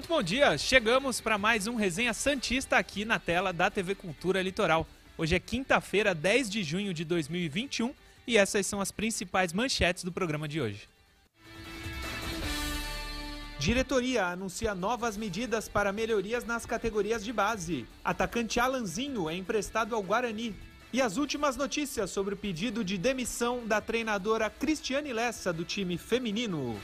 Muito bom dia, chegamos para mais um Resenha Santista aqui na tela da TV Cultura Litoral. Hoje é quinta-feira, 10 de junho de 2021 e essas são as principais manchetes do programa de hoje. Diretoria anuncia novas medidas para melhorias nas categorias de base. Atacante Alanzinho é emprestado ao Guarani. E as últimas notícias sobre o pedido de demissão da treinadora Cristiane Lessa do time feminino.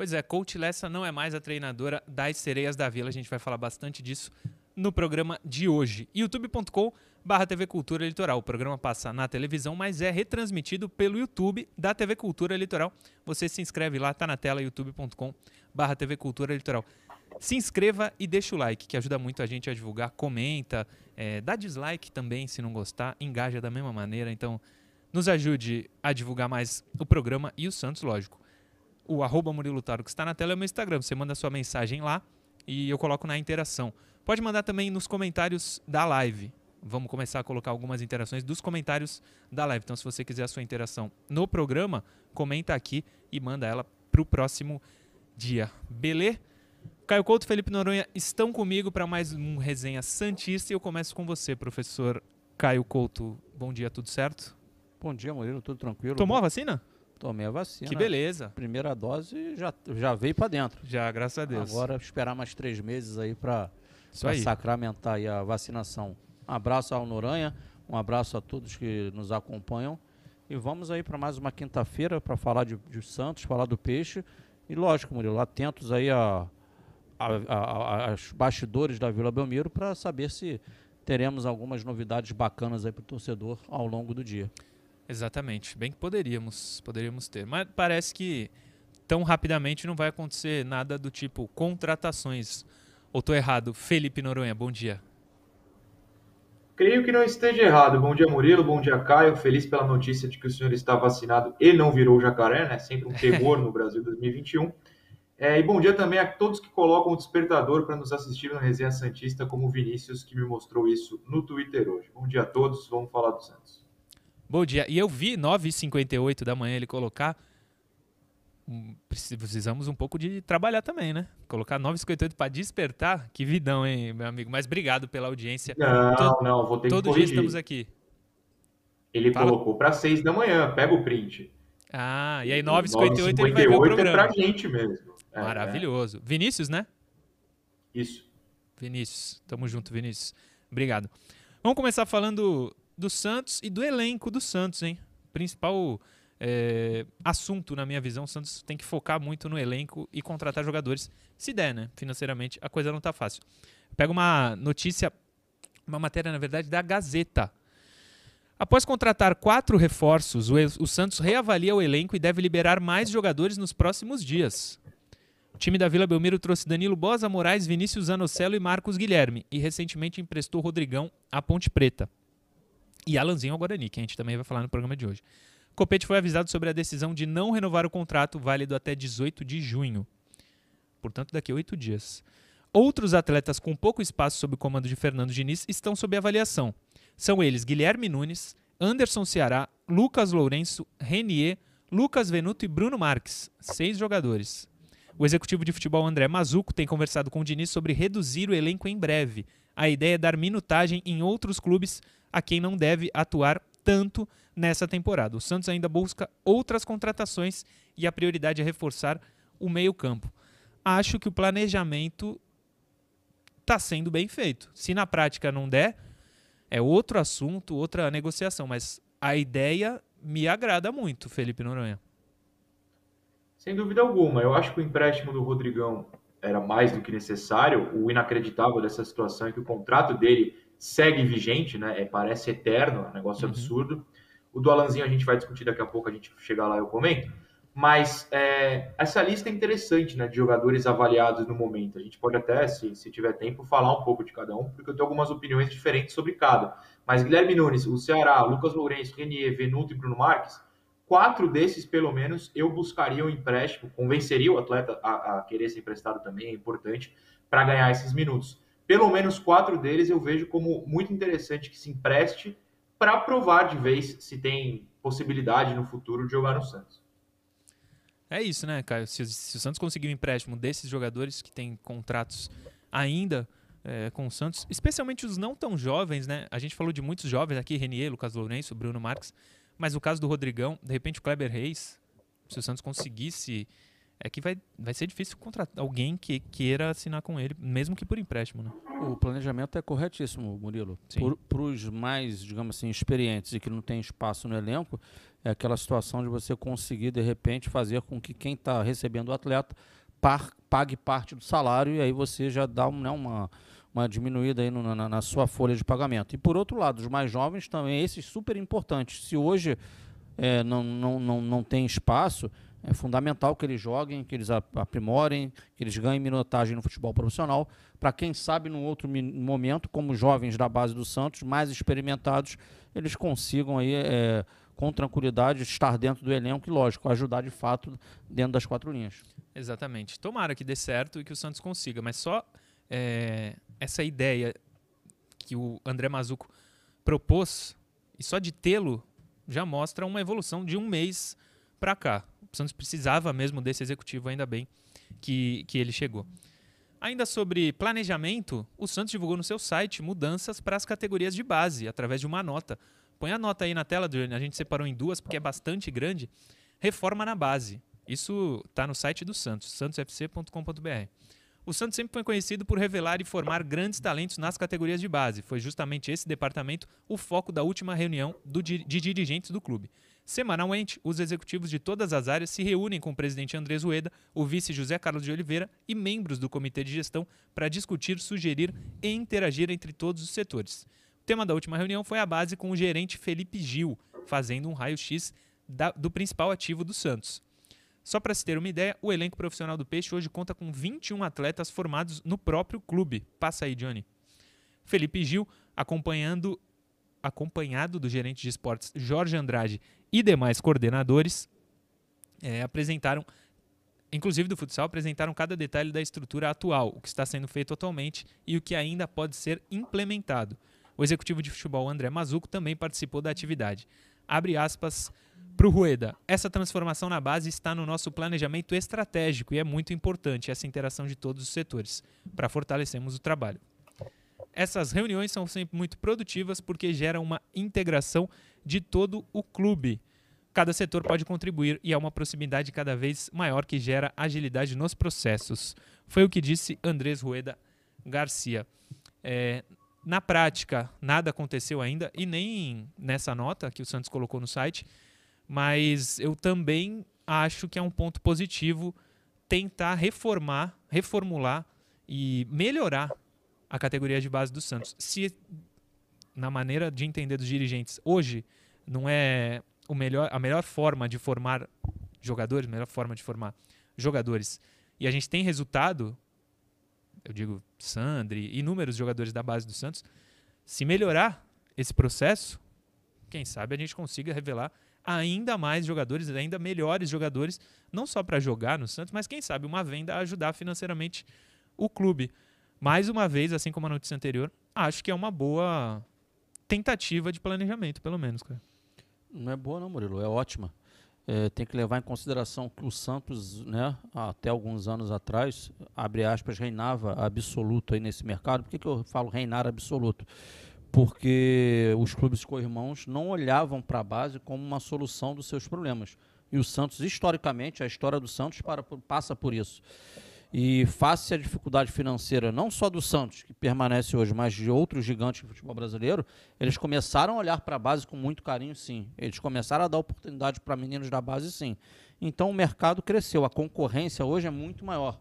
Pois é, Coach Lessa não é mais a treinadora das Sereias da Vila. A gente vai falar bastante disso no programa de hoje. youtube.com barra TV Cultura Litoral. O programa passa na televisão, mas é retransmitido pelo YouTube da TV Cultura Litoral. Você se inscreve lá, tá na tela youtube.com barra TV Cultura Litoral. Se inscreva e deixa o like, que ajuda muito a gente a divulgar. Comenta, é, dá dislike também se não gostar, engaja da mesma maneira. Então, nos ajude a divulgar mais o programa e o Santos, lógico o arroba Murilo Taro que está na tela é o meu Instagram. Você manda sua mensagem lá e eu coloco na interação. Pode mandar também nos comentários da live. Vamos começar a colocar algumas interações dos comentários da live. Então, se você quiser a sua interação no programa, comenta aqui e manda ela para o próximo dia. Beleza? Caio Couto e Felipe Noronha estão comigo para mais um Resenha Santista e eu começo com você, professor Caio Couto. Bom dia, tudo certo? Bom dia, Murilo, tudo tranquilo? Tomou a vacina? Tomei a vacina. Que beleza. Primeira dose já, já veio para dentro. Já, graças a Deus. Agora esperar mais três meses aí para sacramentar aí a vacinação. Um abraço ao Noranha, um abraço a todos que nos acompanham. E vamos aí para mais uma quinta-feira para falar de, de, Santos, falar do peixe. E lógico, Murilo, atentos aí a, a, a, a bastidores da Vila Belmiro para saber se teremos algumas novidades bacanas aí para o torcedor ao longo do dia. Exatamente. Bem que poderíamos, poderíamos ter. Mas parece que tão rapidamente não vai acontecer nada do tipo contratações. Ou estou errado? Felipe Noronha, bom dia. Creio que não esteja errado. Bom dia, Murilo. Bom dia, Caio. Feliz pela notícia de que o senhor está vacinado e não virou jacaré, né? Sempre um terror no Brasil 2021. É, e bom dia também a todos que colocam o despertador para nos assistir no Resenha Santista, como o Vinícius, que me mostrou isso no Twitter hoje. Bom dia a todos. Vamos falar do Santos. Bom dia. E eu vi 9h58 da manhã ele colocar. Precisamos um pouco de trabalhar também, né? Colocar 9h58 para despertar. Que vidão, hein, meu amigo? Mas obrigado pela audiência. Não, todo, não, vou ter todo que Todo dia estamos aqui. Ele Fala. colocou para 6 da manhã. Pega o print. Ah, e aí 9h58 ele vai ver o programa. é pra gente mesmo. É, Maravilhoso. É. Vinícius, né? Isso. Vinícius. Tamo junto, Vinícius. Obrigado. Vamos começar falando do Santos e do elenco do Santos, hein? Principal é, assunto, na minha visão, o Santos tem que focar muito no elenco e contratar jogadores, se der, né? Financeiramente, a coisa não tá fácil. Pega uma notícia, uma matéria, na verdade, da Gazeta. Após contratar quatro reforços, o, o Santos reavalia o elenco e deve liberar mais jogadores nos próximos dias. O time da Vila Belmiro trouxe Danilo Bosa, Moraes, Vinícius Zanocelo e Marcos Guilherme e recentemente emprestou Rodrigão à Ponte Preta e Alanzinho ao Guarani, que a gente também vai falar no programa de hoje. Copete foi avisado sobre a decisão de não renovar o contrato válido até 18 de junho. Portanto, daqui a oito dias. Outros atletas com pouco espaço sob o comando de Fernando Diniz estão sob avaliação. São eles Guilherme Nunes, Anderson Ceará, Lucas Lourenço, Renier, Lucas Venuto e Bruno Marques. Seis jogadores. O executivo de futebol André Mazuco tem conversado com o Diniz sobre reduzir o elenco em breve. A ideia é dar minutagem em outros clubes a quem não deve atuar tanto nessa temporada. O Santos ainda busca outras contratações e a prioridade é reforçar o meio-campo. Acho que o planejamento está sendo bem feito. Se na prática não der, é outro assunto, outra negociação, mas a ideia me agrada muito, Felipe Noronha. Sem dúvida alguma. Eu acho que o empréstimo do Rodrigão era mais do que necessário. O inacreditável dessa situação é que o contrato dele segue vigente, né? É, parece eterno, é um negócio uhum. absurdo. O do Alanzinho a gente vai discutir daqui a pouco, a gente chegar lá eu comento. Mas é, essa lista é interessante, né? De jogadores avaliados no momento. A gente pode até, se, se tiver tempo, falar um pouco de cada um, porque eu tenho algumas opiniões diferentes sobre cada. Mas Guilherme Nunes, o Ceará, Lucas Lourenço, Renier, Venuto e Bruno Marques, quatro desses, pelo menos, eu buscaria um empréstimo, convenceria o atleta a, a querer ser emprestado também, é importante, para ganhar esses minutos pelo menos quatro deles eu vejo como muito interessante que se empreste para provar de vez se tem possibilidade no futuro de jogar no Santos. É isso, né, Caio? Se, se o Santos conseguir um empréstimo desses jogadores que têm contratos ainda é, com o Santos, especialmente os não tão jovens, né? A gente falou de muitos jovens aqui, Renier, Lucas Lourenço, Bruno Marques, mas o caso do Rodrigão, de repente o Kleber Reis, se o Santos conseguisse é que vai, vai ser difícil contratar alguém que queira assinar com ele, mesmo que por empréstimo. Né? O planejamento é corretíssimo, Murilo. Para os mais, digamos assim, experientes e que não tem espaço no elenco, é aquela situação de você conseguir, de repente, fazer com que quem está recebendo o atleta par, pague parte do salário e aí você já dá né, uma, uma diminuída aí no, na, na sua folha de pagamento. E por outro lado, os mais jovens também, esses super importantes. Se hoje é, não, não, não, não tem espaço é fundamental que eles joguem, que eles aprimorem, que eles ganhem minutagem no futebol profissional, para quem sabe num outro momento, como jovens da base do Santos, mais experimentados, eles consigam aí é, com tranquilidade estar dentro do elenco e, lógico, ajudar de fato dentro das quatro linhas. Exatamente. Tomara que dê certo e que o Santos consiga, mas só é, essa ideia que o André Mazuco propôs, e só de tê-lo já mostra uma evolução de um mês para cá. O Santos precisava mesmo desse executivo, ainda bem que, que ele chegou. Ainda sobre planejamento, o Santos divulgou no seu site mudanças para as categorias de base, através de uma nota. Põe a nota aí na tela. A gente separou em duas porque é bastante grande. Reforma na base. Isso está no site do Santos, santosfc.com.br. O Santos sempre foi conhecido por revelar e formar grandes talentos nas categorias de base. Foi justamente esse departamento o foco da última reunião do, de dirigentes do clube. Semanalmente, os executivos de todas as áreas se reúnem com o presidente Andrés Rueda, o vice José Carlos de Oliveira e membros do comitê de gestão para discutir, sugerir e interagir entre todos os setores. O tema da última reunião foi a base com o gerente Felipe Gil, fazendo um raio-x do principal ativo do Santos. Só para se ter uma ideia, o elenco profissional do Peixe hoje conta com 21 atletas formados no próprio clube. Passa aí, Johnny. Felipe Gil, acompanhando acompanhado do gerente de esportes Jorge Andrade e demais coordenadores, é, apresentaram, inclusive do futsal, apresentaram cada detalhe da estrutura atual, o que está sendo feito atualmente e o que ainda pode ser implementado. O executivo de futebol André Mazuco também participou da atividade. Abre aspas para o Rueda. Essa transformação na base está no nosso planejamento estratégico e é muito importante essa interação de todos os setores para fortalecermos o trabalho. Essas reuniões são sempre muito produtivas porque geram uma integração de todo o clube. Cada setor pode contribuir e há uma proximidade cada vez maior que gera agilidade nos processos. Foi o que disse Andrés Rueda Garcia. É, na prática, nada aconteceu ainda e nem nessa nota que o Santos colocou no site, mas eu também acho que é um ponto positivo tentar reformar, reformular e melhorar a categoria de base do Santos. Se na maneira de entender dos dirigentes hoje não é o melhor, a melhor forma de formar jogadores, a melhor forma de formar jogadores, e a gente tem resultado, eu digo Sandri, inúmeros jogadores da base do Santos, se melhorar esse processo, quem sabe a gente consiga revelar ainda mais jogadores, ainda melhores jogadores, não só para jogar no Santos, mas quem sabe uma venda ajudar financeiramente o clube mais uma vez, assim como a notícia anterior, acho que é uma boa tentativa de planejamento, pelo menos, cara. Não é boa não, Murilo, é ótima. É, tem que levar em consideração que o Santos, né, até alguns anos atrás, abre aspas, reinava absoluto aí nesse mercado. Por que, que eu falo reinar absoluto? Porque os clubes co-irmãos não olhavam para a base como uma solução dos seus problemas. E o Santos, historicamente, a história do Santos para, passa por isso. E face à dificuldade financeira, não só do Santos, que permanece hoje, mas de outros gigantes do futebol brasileiro, eles começaram a olhar para a base com muito carinho, sim. Eles começaram a dar oportunidade para meninos da base, sim. Então o mercado cresceu, a concorrência hoje é muito maior.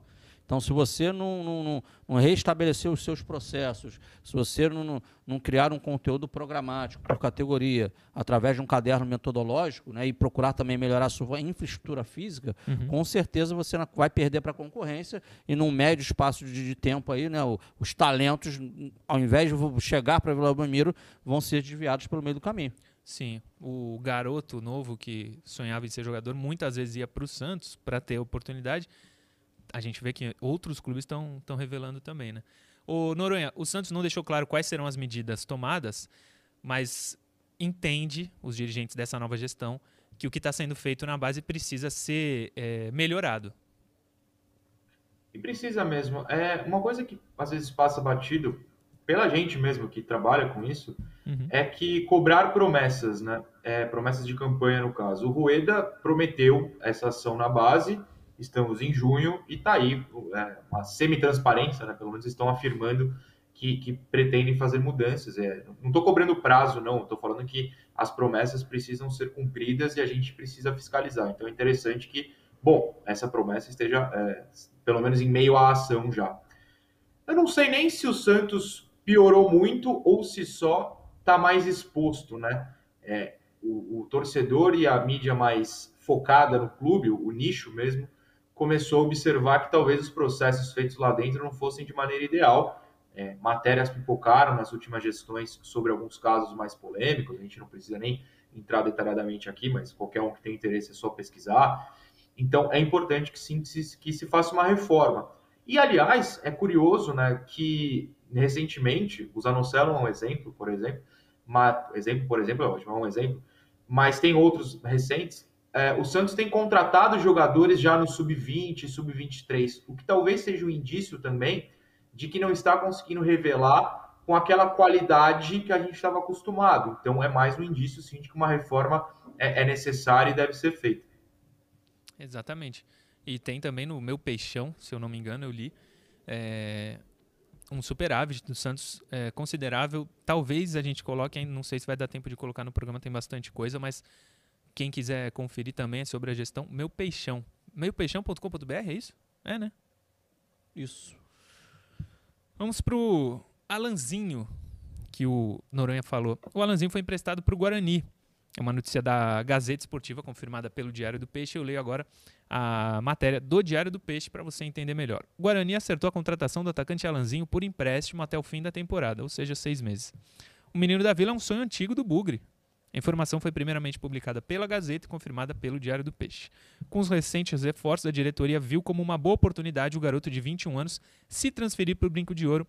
Então, se você não, não, não, restabelecer os seus processos, se você não, não, não, criar um conteúdo programático por categoria, através de um caderno metodológico, né, e procurar também melhorar a sua infraestrutura física, uhum. com certeza você vai perder para a concorrência e num médio espaço de, de tempo aí, né, o, os talentos, ao invés de chegar para Vila Belmiro, vão ser desviados pelo meio do caminho. Sim, o garoto novo que sonhava em ser jogador muitas vezes ia para o Santos para ter oportunidade a gente vê que outros clubes estão revelando também, né? O Noronha, o Santos não deixou claro quais serão as medidas tomadas, mas entende, os dirigentes dessa nova gestão, que o que está sendo feito na base precisa ser é, melhorado. E precisa mesmo. É uma coisa que às vezes passa batido pela gente mesmo que trabalha com isso uhum. é que cobrar promessas, né? É, promessas de campanha no caso. O Rueda prometeu essa ação na base. Estamos em junho e está aí é, uma semi-transparência, né? Pelo menos estão afirmando que, que pretendem fazer mudanças. É, não estou cobrando prazo, não. Estou falando que as promessas precisam ser cumpridas e a gente precisa fiscalizar. Então é interessante que, bom, essa promessa esteja é, pelo menos em meio à ação já. Eu não sei nem se o Santos piorou muito ou se só está mais exposto, né? É, o, o, torcedor e a mídia mais focada no clube, o, o nicho mesmo, começou a observar que talvez os processos feitos lá dentro não fossem de maneira ideal é, matérias pipocaram nas últimas gestões sobre alguns casos mais polêmicos, a gente não precisa nem entrar detalhadamente aqui, mas qualquer um que tem interesse é só pesquisar. Então, é importante que, sim, que se faça uma reforma. E, aliás, é curioso né, que, recentemente, o Zanocelo é um exemplo, por exemplo, exemplo, por exemplo, é é um exemplo, mas tem outros recentes, é, o Santos tem contratado jogadores já no sub-20, sub-23, o que talvez seja um indício também de que não está conseguindo revelar com aquela qualidade que a gente estava acostumado. Então, é mais um indício, sim, de que uma reforma é, é necessária e deve ser feita. Exatamente. E tem também no meu peixão, se eu não me engano, eu li, é, um superávit do Santos é, considerável. Talvez a gente coloque, não sei se vai dar tempo de colocar no programa, tem bastante coisa, mas quem quiser conferir também sobre a gestão, meu peixão. Meupeixão.com.br, é isso? É, né? Isso. Vamos pro Alanzinho, que o Noronha falou. O Alanzinho foi emprestado para o Guarani. É uma notícia da Gazeta Esportiva, confirmada pelo Diário do Peixe. Eu leio agora a matéria do Diário do Peixe para você entender melhor. O Guarani acertou a contratação do atacante Alanzinho por empréstimo até o fim da temporada, ou seja, seis meses. O menino da Vila é um sonho antigo do Bugre. A informação foi primeiramente publicada pela Gazeta e confirmada pelo Diário do Peixe. Com os recentes reforços, a diretoria viu como uma boa oportunidade o garoto de 21 anos se transferir para o Brinco de Ouro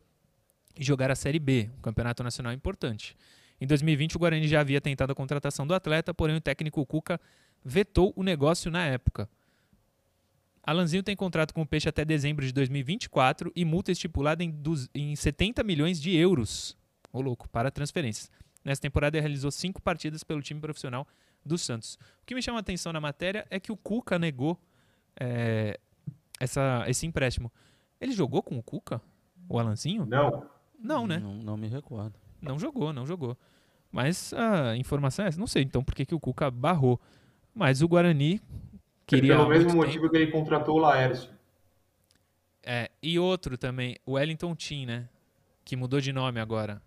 e jogar a Série B, um campeonato nacional importante. Em 2020, o Guarani já havia tentado a contratação do atleta, porém o técnico Cuca vetou o negócio na época. Alanzinho tem contrato com o Peixe até dezembro de 2024 e multa estipulada em, em 70 milhões de euros. Ô louco, para transferências. Nessa temporada, ele realizou cinco partidas pelo time profissional do Santos. O que me chama a atenção na matéria é que o Cuca negou é, essa, esse empréstimo. Ele jogou com o Cuca? O Alanzinho? Não. Não, né? Não, não me recordo. Não jogou, não jogou. Mas a informação é essa. Não sei então por que, que o Cuca barrou. Mas o Guarani queria. Pelo mesmo motivo tempo. que ele contratou o Laércio. É, e outro também, o Wellington Tim, né? Que mudou de nome agora.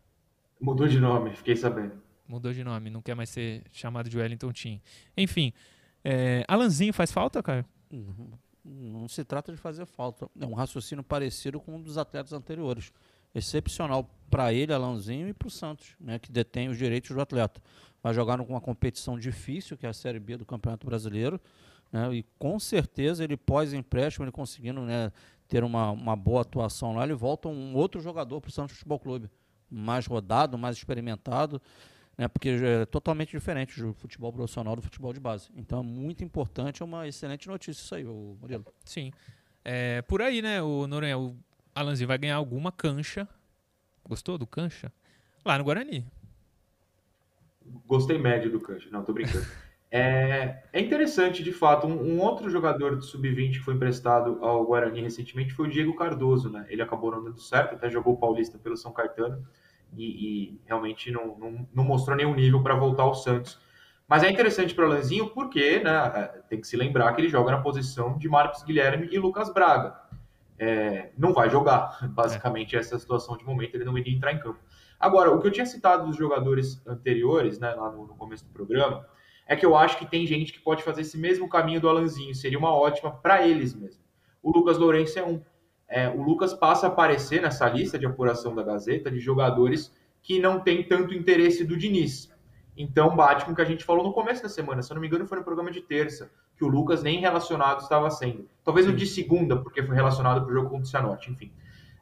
Mudou de nome, fiquei sabendo. Mudou de nome, não quer mais ser chamado de Wellington Tim. Enfim, é, Alanzinho faz falta, Caio? Não, não se trata de fazer falta. É um raciocínio parecido com um dos atletas anteriores. Excepcional para ele, Alanzinho, e para o Santos, né, que detém os direitos do atleta. Vai jogar numa competição difícil, que é a Série B do Campeonato Brasileiro. Né, e com certeza ele pós-empréstimo, ele conseguindo né, ter uma, uma boa atuação lá, ele volta um outro jogador para o Santos Futebol Clube mais rodado, mais experimentado, né, porque é totalmente diferente do futebol profissional do futebol de base. Então é muito importante, é uma excelente notícia isso aí, o Murilo. Sim. É, por aí, né, o Noronha, o Alanzinho vai ganhar alguma cancha. Gostou do cancha? Lá no Guarani. Gostei médio do cancha, não, tô brincando. É, é, interessante, de fato, um, um outro jogador do Sub-20 que foi emprestado ao Guarani recentemente foi o Diego Cardoso, né? Ele acabou não dando certo, até jogou o Paulista pelo São Caetano e, e realmente não, não, não, mostrou nenhum nível para voltar ao Santos. Mas é interessante para o Lanzinho porque né, é, tem que se lembrar que ele joga na posição de Marcos Guilherme e Lucas Braga. É, não vai jogar, basicamente, essa situação de momento, ele não iria entrar em campo. Agora, o que eu tinha citado dos jogadores anteriores, né, lá no, no começo do programa, é que eu acho que tem gente que pode fazer esse mesmo caminho do Alanzinho, seria uma ótima para eles mesmo. O Lucas Lourenço é um é, o Lucas passa a aparecer nessa lista de apuração da Gazeta de jogadores que não tem tanto interesse do Diniz. Então bate com o que a gente falou no começo da semana, se eu não me engano foi no programa de terça, que o Lucas nem relacionado estava sendo. Talvez no de segunda, porque foi relacionado para o jogo contra o Cianorte, enfim.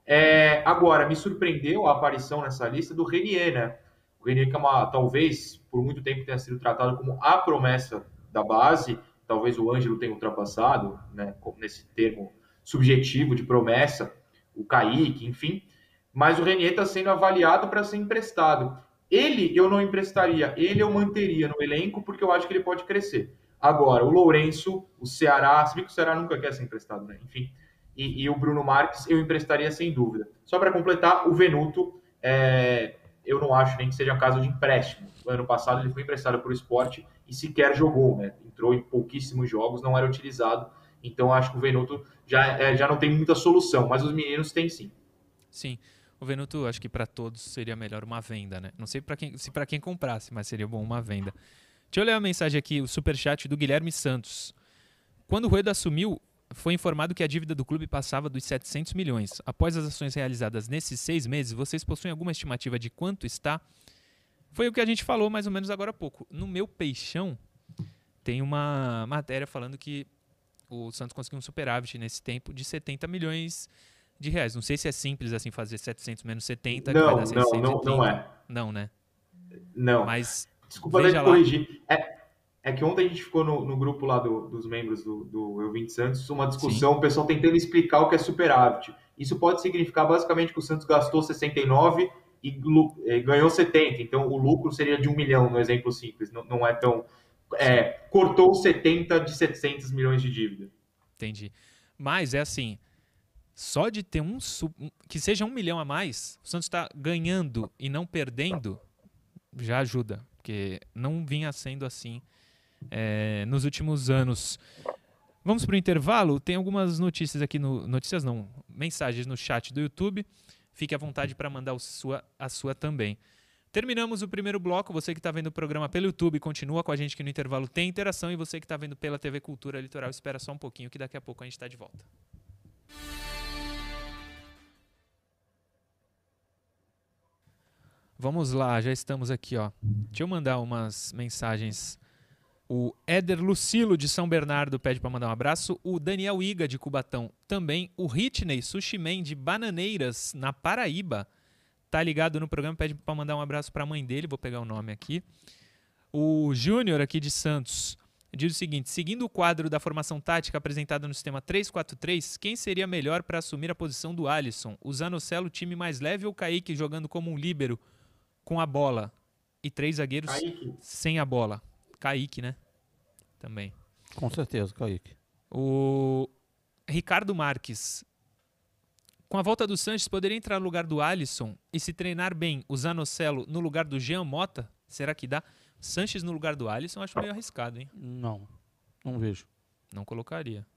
É, agora, me surpreendeu a aparição nessa lista do Renier, né? O Renier que é uma, talvez, por muito tempo tenha sido tratado como a promessa da base, talvez o Ângelo tenha ultrapassado, né, nesse termo subjetivo de promessa, o Kaique, enfim, mas o Renier está sendo avaliado para ser emprestado. Ele eu não emprestaria, ele eu manteria no elenco porque eu acho que ele pode crescer. Agora, o Lourenço, o Ceará, se bem que o Ceará nunca quer ser emprestado, né? Enfim, e, e o Bruno Marques eu emprestaria sem dúvida. Só para completar, o Venuto, é, eu não acho nem que seja um caso de empréstimo. No ano passado ele foi emprestado para o esporte e sequer jogou, né? Entrou em pouquíssimos jogos, não era utilizado. Então acho que o Venuto já, é, já não tem muita solução, mas os meninos têm sim. Sim. O Venuto, acho que para todos seria melhor uma venda, né? Não sei para quem, se para quem comprasse, mas seria bom uma venda. Deixa eu ler a mensagem aqui, o superchat do Guilherme Santos. Quando o Rueda assumiu, foi informado que a dívida do clube passava dos 700 milhões. Após as ações realizadas nesses seis meses, vocês possuem alguma estimativa de quanto está? Foi o que a gente falou mais ou menos agora há pouco. No meu peixão, tem uma matéria falando que o Santos conseguiu um superávit nesse tempo de 70 milhões de reais. Não sei se é simples assim fazer 700 menos 70. Não, não, não, não é. Não, né? Não. Mas. Desculpa te corrigir. É, é que ontem a gente ficou no, no grupo lá do, dos membros do, do Eu Vim de Santos, uma discussão, Sim. o pessoal tentando explicar o que é superávit. Isso pode significar basicamente que o Santos gastou 69 e eh, ganhou 70. Então o lucro seria de um milhão, no exemplo simples. Não, não é tão. É, cortou 70 de 700 milhões de dívida. Entendi. Mas é assim só de ter um que seja um milhão a mais, o Santos está ganhando e não perdendo, já ajuda, porque não vinha sendo assim é, nos últimos anos. Vamos para o intervalo. Tem algumas notícias aqui no notícias não, mensagens no chat do YouTube. Fique à vontade para mandar sua, a sua também. Terminamos o primeiro bloco. Você que está vendo o programa pelo YouTube, continua com a gente que no intervalo tem interação. E você que está vendo pela TV Cultura Litoral, espera só um pouquinho que daqui a pouco a gente está de volta. Vamos lá, já estamos aqui, ó. Deixa eu mandar umas mensagens. O Éder Lucilo de São Bernardo pede para mandar um abraço. O Daniel Iga de Cubatão também. O Ritney Sushiman de Bananeiras na Paraíba tá ligado no programa, pede para mandar um abraço para a mãe dele, vou pegar o nome aqui. O Júnior aqui de Santos diz o seguinte: seguindo o quadro da formação tática apresentada no sistema 3-4-3, quem seria melhor para assumir a posição do Alisson? O Zanocelo, time mais leve ou o Kaique jogando como um líbero com a bola e três zagueiros Kaique. sem a bola. Kaique, né? Também. Com certeza, Kaique. O Ricardo Marques. Com a volta do Sanches, poderia entrar no lugar do Alisson e se treinar bem o Zanocelo no lugar do Jean Mota? Será que dá? Sanches no lugar do Alisson, acho meio arriscado, hein? Não, não vejo. Não colocaria.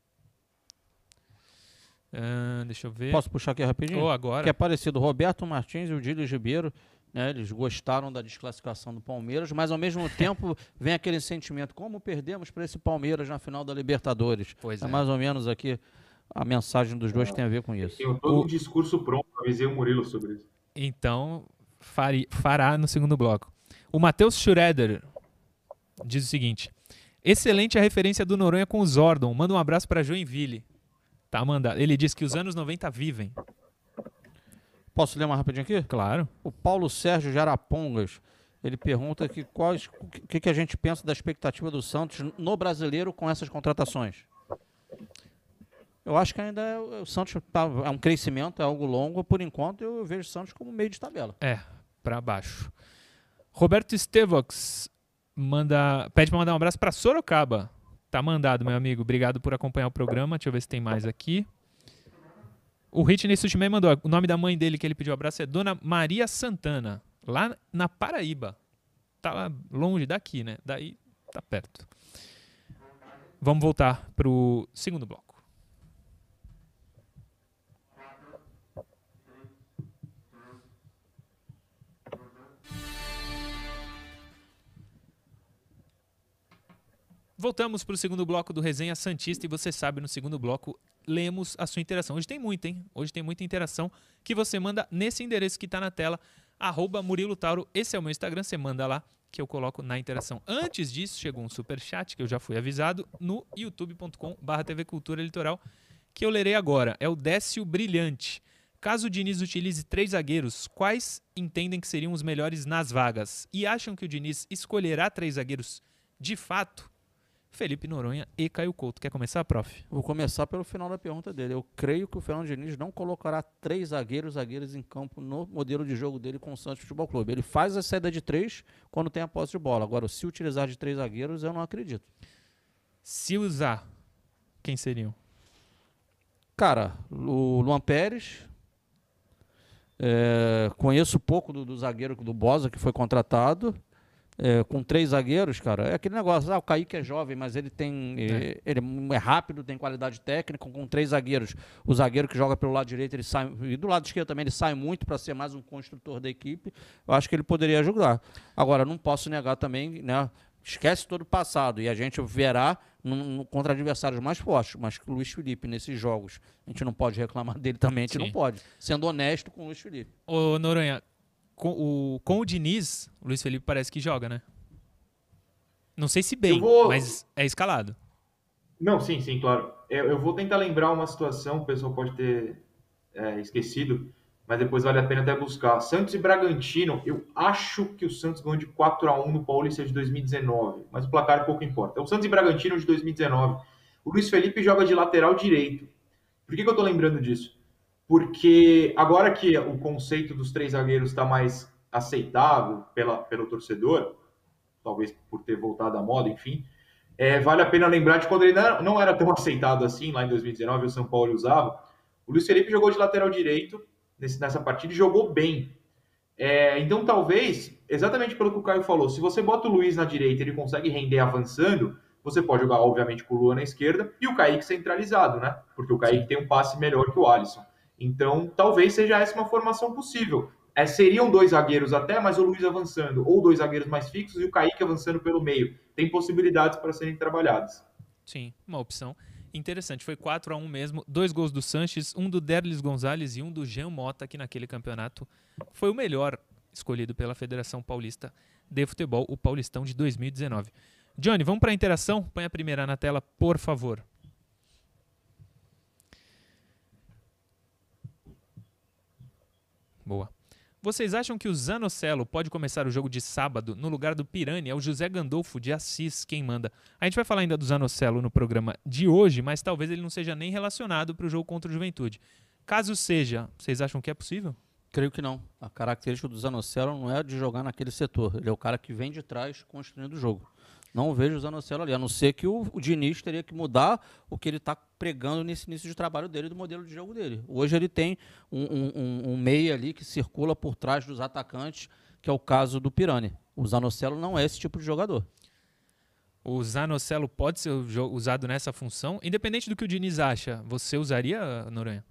Uh, deixa eu ver. Posso puxar aqui rapidinho? Oh, agora. Que é parecido. Roberto Martins e o Dílio Ribeiro né, eles gostaram da desclassificação do Palmeiras, mas ao mesmo tempo vem aquele sentimento: como perdemos para esse Palmeiras na final da Libertadores? Pois é, é. mais ou menos aqui a mensagem dos dois é. tem a ver com isso. Tem todo o... um discurso pronto, avisei o Murilo sobre isso. Então, fari... fará no segundo bloco. O Matheus Schroeder diz o seguinte: excelente a referência do Noronha com o Zordon. Manda um abraço para Joinville. Tá mandado. Ele diz que os anos 90 vivem. Posso ler uma rapidinho aqui? Claro. O Paulo Sérgio Jarapongas, ele pergunta que quais, o que, que a gente pensa da expectativa do Santos no brasileiro com essas contratações. Eu acho que ainda é, o Santos tá, é um crescimento, é algo longo. Por enquanto, eu vejo o Santos como meio de tabela. É, para baixo. Roberto Estevox manda, pede para mandar um abraço para Sorocaba. Tá mandado, meu amigo. Obrigado por acompanhar o programa. Deixa eu ver se tem mais aqui. O Ritney Sushimei mandou. O nome da mãe dele que ele pediu abraço é Dona Maria Santana, lá na Paraíba. Tá longe daqui, né? Daí tá perto. Vamos voltar pro segundo bloco. Voltamos para o segundo bloco do Resenha Santista e você sabe, no segundo bloco lemos a sua interação. Hoje tem muita, hein? Hoje tem muita interação que você manda nesse endereço que está na tela, arroba Murilo Tauro. Esse é o meu Instagram, você manda lá que eu coloco na interação. Antes disso, chegou um super chat que eu já fui avisado no youtube.com TV Cultura Litoral, que eu lerei agora. É o Décio Brilhante. Caso o Diniz utilize três zagueiros, quais entendem que seriam os melhores nas vagas? E acham que o Diniz escolherá três zagueiros de fato? Felipe Noronha e Caio Couto. Quer começar, prof? Vou começar pelo final da pergunta dele. Eu creio que o Fernando Diniz não colocará três zagueiros, zagueiros em campo no modelo de jogo dele com o Santos Futebol Clube. Ele faz a saída de três quando tem a posse de bola. Agora, se utilizar de três zagueiros, eu não acredito. Se usar, quem seriam? Cara, o Luan Pérez. É, conheço pouco do, do zagueiro do Bosa que foi contratado é, com três zagueiros, cara, é aquele negócio, ah, o Kaique é jovem, mas ele tem. É. Ele é rápido, tem qualidade técnica, com três zagueiros. O zagueiro que joga pelo lado direito, ele sai. E do lado esquerdo também ele sai muito para ser mais um construtor da equipe. Eu acho que ele poderia ajudar. Agora, não posso negar também, né? Esquece todo o passado e a gente verá no, no, contra adversários mais fortes. Mas o Luiz Felipe, nesses jogos, a gente não pode reclamar dele também, a gente Sim. não pode. Sendo honesto com o Luiz Felipe. Ô, Noronha, com o, com o Diniz, o Luiz Felipe parece que joga, né? Não sei se bem, vou... mas é escalado. Não, sim, sim, claro. Eu, eu, vou tentar lembrar uma situação, o pessoal pode ter é, esquecido, mas depois vale a pena até buscar. Santos e Bragantino, eu acho que o Santos ganhou de 4 a 1 no Paulista de 2019, mas o placar pouco importa. É o Santos e Bragantino de 2019. O Luiz Felipe joga de lateral direito. Por que, que eu tô lembrando disso? Porque agora que o conceito dos três zagueiros está mais aceitável pela, pelo torcedor, talvez por ter voltado à moda, enfim, é, vale a pena lembrar de quando ele não era tão aceitado assim, lá em 2019, o São Paulo usava. O Luiz Felipe jogou de lateral direito nesse, nessa partida e jogou bem. É, então, talvez, exatamente pelo que o Caio falou, se você bota o Luiz na direita e ele consegue render avançando, você pode jogar, obviamente, com o Luan na esquerda e o Kaique centralizado, né? Porque o Kaique tem um passe melhor que o Alisson. Então, talvez seja essa uma formação possível. É, seriam dois zagueiros até, mas o Luiz avançando, ou dois zagueiros mais fixos e o Kaique avançando pelo meio. Tem possibilidades para serem trabalhadas. Sim, uma opção interessante. Foi 4 a 1 mesmo. Dois gols do Sanches, um do Derlis Gonzalez e um do Jean Mota, que naquele campeonato foi o melhor escolhido pela Federação Paulista de Futebol, o Paulistão de 2019. Johnny, vamos para a interação? Põe a primeira na tela, por favor. Boa. Vocês acham que o Zanocelo pode começar o jogo de sábado no lugar do Pirani? É o José Gandolfo de Assis quem manda. A gente vai falar ainda do Zanocelo no programa de hoje, mas talvez ele não seja nem relacionado para o jogo contra o Juventude. Caso seja, vocês acham que é possível? Creio que não. A característica do Zanocelo não é de jogar naquele setor. Ele é o cara que vem de trás construindo o jogo. Não vejo o Zanocelo ali, a não ser que o, o Diniz teria que mudar o que ele está pregando nesse início de trabalho dele, do modelo de jogo dele. Hoje ele tem um, um, um meia ali que circula por trás dos atacantes, que é o caso do Pirani. O Zanocelo não é esse tipo de jogador. O Zanocelo pode ser usado nessa função, independente do que o Diniz acha. Você usaria, Noronha?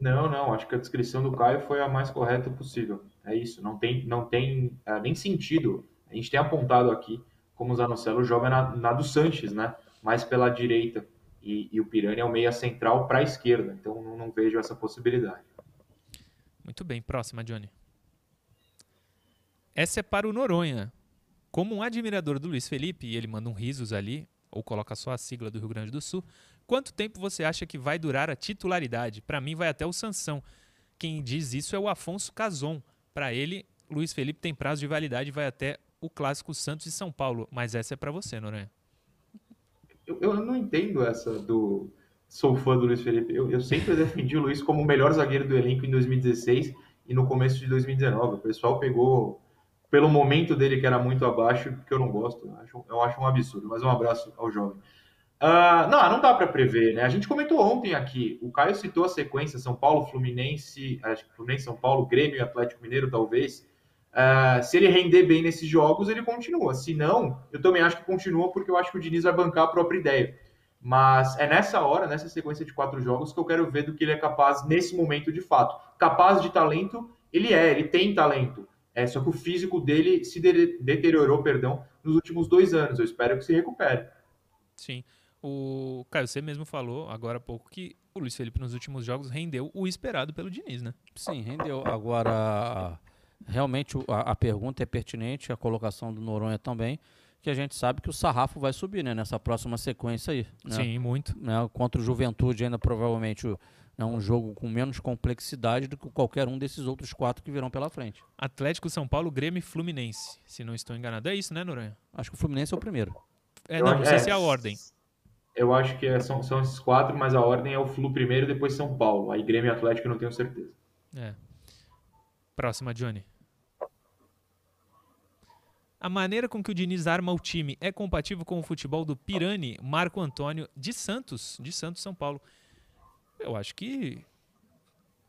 Não, não. Acho que a descrição do Caio foi a mais correta possível. É isso. Não tem, não tem é, nem sentido. A gente tem apontado aqui como o Zanocelo joga na, na do Sanches, né? Mais pela direita. E, e o Pirani é o meia central para a esquerda. Então não, não vejo essa possibilidade. Muito bem, próxima, Johnny. Essa é para o Noronha. Como um admirador do Luiz Felipe, e ele manda um risos ali, ou coloca só a sigla do Rio Grande do Sul, quanto tempo você acha que vai durar a titularidade? Para mim, vai até o Sansão. Quem diz isso é o Afonso Cazon. Para ele, Luiz Felipe tem prazo de validade vai até o clássico Santos e São Paulo. Mas essa é para você, Noronha. Eu, eu não entendo essa do sou fã do Luiz Felipe. Eu, eu sempre defendi o Luiz como o melhor zagueiro do elenco em 2016 e no começo de 2019. O pessoal pegou pelo momento dele que era muito abaixo, que eu não gosto. Eu acho, eu acho um absurdo. Mas um abraço ao jovem. Uh, não, não dá para prever, né? A gente comentou ontem aqui. O Caio citou a sequência São Paulo, Fluminense, Fluminense, São Paulo, Grêmio e Atlético Mineiro, talvez. Uh, se ele render bem nesses jogos, ele continua. Se não, eu também acho que continua, porque eu acho que o Diniz vai bancar a própria ideia. Mas é nessa hora, nessa sequência de quatro jogos, que eu quero ver do que ele é capaz nesse momento de fato. Capaz de talento, ele é, ele tem talento. É, só que o físico dele se de deteriorou, perdão, nos últimos dois anos. Eu espero que se recupere. Sim. O Caio, você mesmo falou agora há pouco que o Luiz Felipe nos últimos jogos rendeu o esperado pelo Diniz, né? Sim, rendeu. Agora realmente a, a, pergunta é pertinente, a colocação do Noronha também, que a gente sabe que o sarrafo vai subir né, nessa próxima sequência aí. Né? Sim, muito. Né, contra o Juventude, ainda provavelmente é um jogo com menos complexidade do que qualquer um desses outros quatro que virão pela frente. Atlético, São Paulo, Grêmio e Fluminense, se não estou enganado. É isso, né, Noronha? Acho que o Fluminense é o primeiro. É, não, não sei é, se é a ordem. Eu acho que é, são, são esses quatro, mas a ordem é o Flu primeiro, depois São Paulo. Aí Grêmio e Atlético eu não tenho certeza. É. Próxima, Johnny. A maneira com que o Diniz arma o time é compatível com o futebol do Pirani Marco Antônio de Santos, de Santos, São Paulo. Eu acho que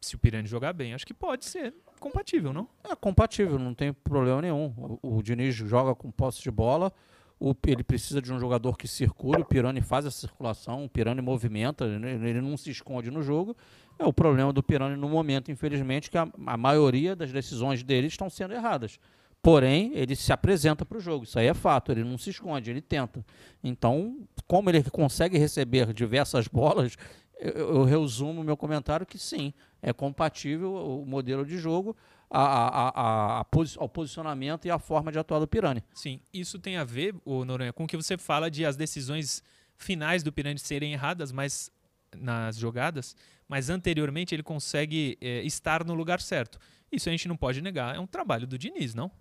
se o Pirani jogar bem, acho que pode ser compatível, não? É compatível, não tem problema nenhum. O, o Diniz joga com posse de bola, o, ele precisa de um jogador que circule, o Pirani faz a circulação, o Pirani movimenta, ele, ele não se esconde no jogo. É o problema do Pirani no momento, infelizmente, que a, a maioria das decisões dele estão sendo erradas. Porém, ele se apresenta para o jogo, isso aí é fato, ele não se esconde, ele tenta. Então, como ele consegue receber diversas bolas, eu, eu resumo meu comentário que sim, é compatível o modelo de jogo a, a, a, ao posicionamento e a forma de atuar do Pirani. Sim, isso tem a ver, o Noronha, com o que você fala de as decisões finais do Pirani serem erradas, mas nas jogadas, mas anteriormente ele consegue é, estar no lugar certo. Isso a gente não pode negar, é um trabalho do Diniz, não?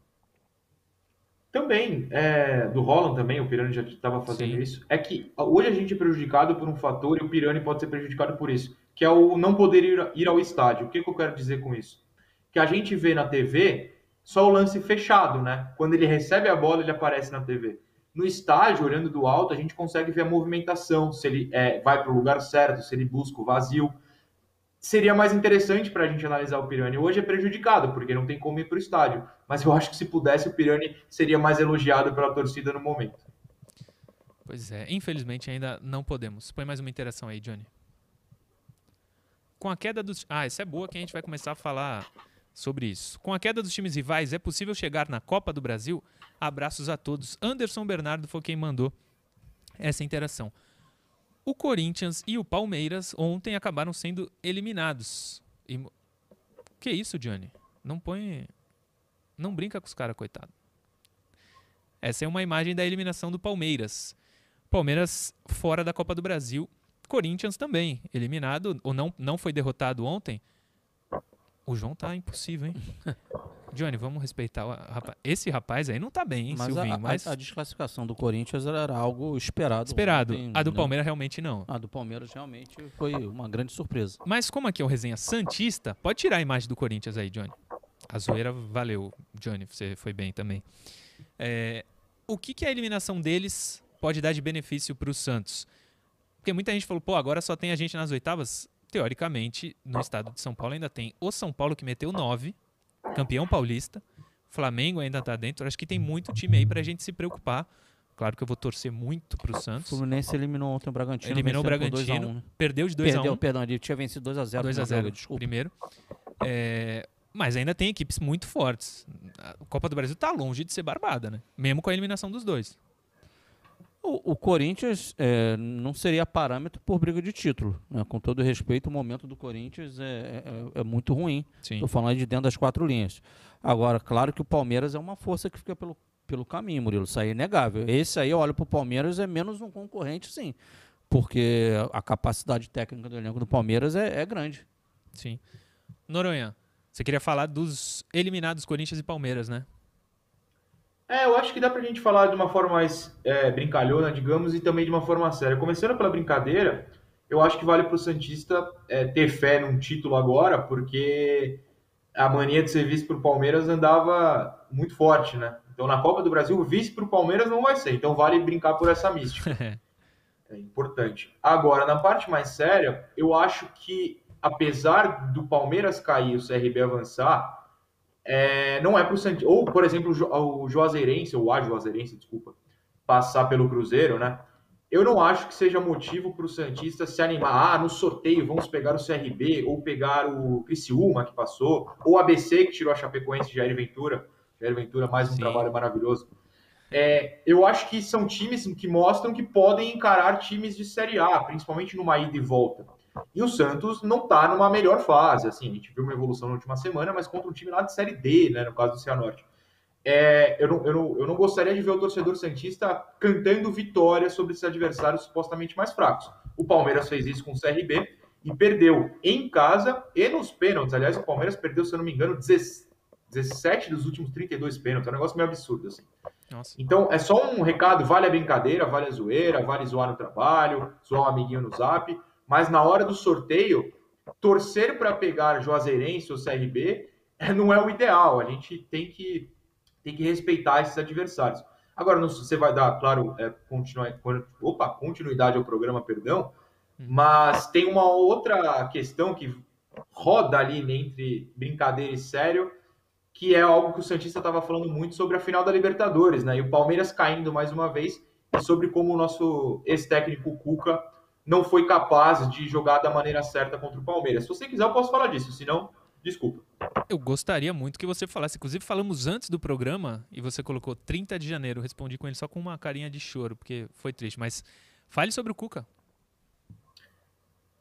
Também, é, do Holland também, o Pirani já estava fazendo Sim. isso. É que hoje a gente é prejudicado por um fator e o Pirani pode ser prejudicado por isso, que é o não poder ir, ir ao estádio. O que, que eu quero dizer com isso? Que a gente vê na TV só o lance fechado, né? Quando ele recebe a bola, ele aparece na TV. No estádio, olhando do alto, a gente consegue ver a movimentação, se ele é, vai para o lugar certo, se ele busca o vazio seria mais interessante para a gente analisar o Pirani. Hoje é prejudicado, porque não tem como ir para o estádio. Mas eu acho que se pudesse, o Pirani seria mais elogiado pela torcida no momento. Pois é, infelizmente ainda não podemos. Põe mais uma interação aí, Johnny. Com a queda dos. Ah, essa é boa que a gente vai começar a falar sobre isso. Com a queda dos times rivais, é possível chegar na Copa do Brasil? Abraços a todos. Anderson Bernardo foi quem mandou essa interação. O Corinthians e o Palmeiras ontem acabaram sendo eliminados. E... Que isso, Johnny? Não põe. Não brinca com os caras, coitado. Essa é uma imagem da eliminação do Palmeiras. Palmeiras fora da Copa do Brasil. Corinthians também, eliminado, ou não, não foi derrotado ontem. O João tá impossível, hein? Johnny, vamos respeitar o rapaz. Esse rapaz aí não tá bem, hein, mas Silvinho? A, mas a desclassificação do Corinthians era algo esperado. Esperado. Ontem, a do né? Palmeiras realmente não. A do Palmeiras realmente foi uma grande surpresa. Mas como aqui é o Resenha Santista, pode tirar a imagem do Corinthians aí, Johnny. A zoeira valeu, Johnny, você foi bem também. É, o que, que a eliminação deles pode dar de benefício para o Santos? Porque muita gente falou, pô, agora só tem a gente nas oitavas. Teoricamente, no estado de São Paulo ainda tem o São Paulo que meteu nove campeão paulista. Flamengo ainda está dentro. Acho que tem muito time aí para a gente se preocupar. Claro que eu vou torcer muito para o Santos. O Fluminense eliminou ontem o Bragantino. Eliminou o Bragantino. 1, né? Perdeu de 2x1. Perdeu, um. perdão, ele tinha vencido 2x0. 2x0, desculpa. Primeiro. É, mas ainda tem equipes muito fortes. A Copa do Brasil está longe de ser barbada, né? Mesmo com a eliminação dos dois. O, o Corinthians é, não seria parâmetro por briga de título. Né? Com todo respeito, o momento do Corinthians é, é, é muito ruim. Estou falando de dentro das quatro linhas. Agora, claro que o Palmeiras é uma força que fica pelo, pelo caminho, Murilo. Isso aí é inegável. Esse aí, olha para o Palmeiras, é menos um concorrente, sim. Porque a capacidade técnica do elenco do Palmeiras é, é grande. Sim. Noronha, você queria falar dos eliminados Corinthians e Palmeiras, né? É, eu acho que dá pra gente falar de uma forma mais é, brincalhona, digamos, e também de uma forma séria. Começando pela brincadeira, eu acho que vale pro Santista é, ter fé num título agora, porque a mania de ser vice pro Palmeiras andava muito forte, né? Então na Copa do Brasil, vice pro Palmeiras não vai ser. Então vale brincar por essa mística. é importante. Agora, na parte mais séria, eu acho que apesar do Palmeiras cair e o CRB avançar, é, não é para o Santista. Ou, por exemplo, o Juazeirense, ou a Juazeirense, desculpa, passar pelo Cruzeiro, né? Eu não acho que seja motivo para o Santista se animar. Ah, no sorteio vamos pegar o CRB, ou pegar o Criciúma, que passou, ou o ABC, que tirou a Chapecoense de Jair Ventura. Jair Ventura, mais um Sim. trabalho maravilhoso. É, eu acho que são times que mostram que podem encarar times de Série A, principalmente numa ida e volta. E o Santos não está numa melhor fase. Assim, a gente viu uma evolução na última semana, mas contra um time lá de Série D, né, no caso do Cianorte. É, eu, não, eu, não, eu não gostaria de ver o torcedor Santista cantando vitória sobre esses adversários supostamente mais fracos. O Palmeiras fez isso com o CRB e perdeu em casa e nos pênaltis. Aliás, o Palmeiras perdeu, se eu não me engano, 17 dos últimos 32 pênaltis. É um negócio meio absurdo. Assim. Nossa. Então, é só um recado: vale a brincadeira, vale a zoeira, vale zoar no trabalho, zoar um amiguinho no zap, mas na hora do sorteio, torcer para pegar Juazeirense ou CRB não é o ideal. A gente tem que, tem que respeitar esses adversários. Agora, não, você vai dar, claro, é, continuar, opa, continuidade ao programa, perdão, hum. mas tem uma outra questão que roda ali entre brincadeira e sério, que é algo que o Santista estava falando muito sobre a final da Libertadores, né? E o Palmeiras caindo mais uma vez, e sobre como o nosso ex-técnico Cuca não foi capaz de jogar da maneira certa contra o Palmeiras. Se você quiser, eu posso falar disso, senão, desculpa. Eu gostaria muito que você falasse. Inclusive, falamos antes do programa e você colocou 30 de janeiro. Eu respondi com ele só com uma carinha de choro, porque foi triste. Mas fale sobre o Cuca.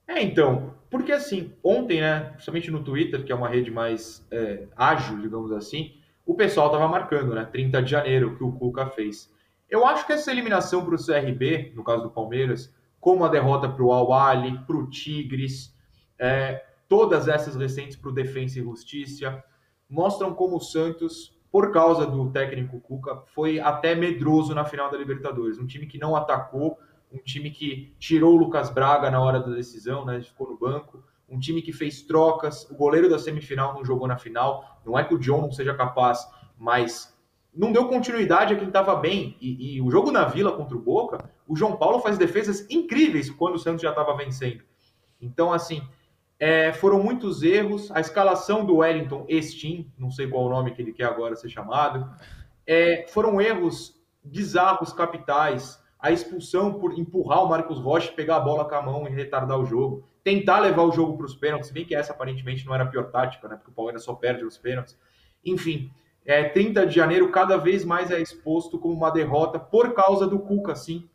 É, então, porque assim, ontem, né, principalmente no Twitter, que é uma rede mais é, ágil, digamos assim, o pessoal tava marcando, né, 30 de janeiro, que o Cuca fez. Eu acho que essa eliminação para o CRB, no caso do Palmeiras, como a derrota para o Al-Ali, para o Tigres, é, todas essas recentes para o Defensa e Justiça, mostram como o Santos, por causa do técnico Cuca, foi até medroso na final da Libertadores. Um time que não atacou, um time que tirou o Lucas Braga na hora da decisão, né, ficou no banco, um time que fez trocas, o goleiro da semifinal não jogou na final. Não é que o John não seja capaz, mas não deu continuidade a quem estava bem. E, e, o jogo na Vila contra o Boca, o João Paulo faz defesas incríveis quando o Santos já estava vencendo. Então, assim, é, foram muitos erros. A escalação do Wellington Estim, não sei qual o nome que ele quer agora ser chamado, é, foram erros bizarros, capitais. A expulsão por empurrar o Marcos Rocha, pegar a bola com a mão e retardar o jogo. Tentar levar o jogo para os pênaltis, bem que essa aparentemente não era a pior tática, né? Porque o Palmeiras só perde os pênaltis. Enfim, é, 30 de janeiro cada vez mais é exposto como uma derrota por causa do Cuca, sim.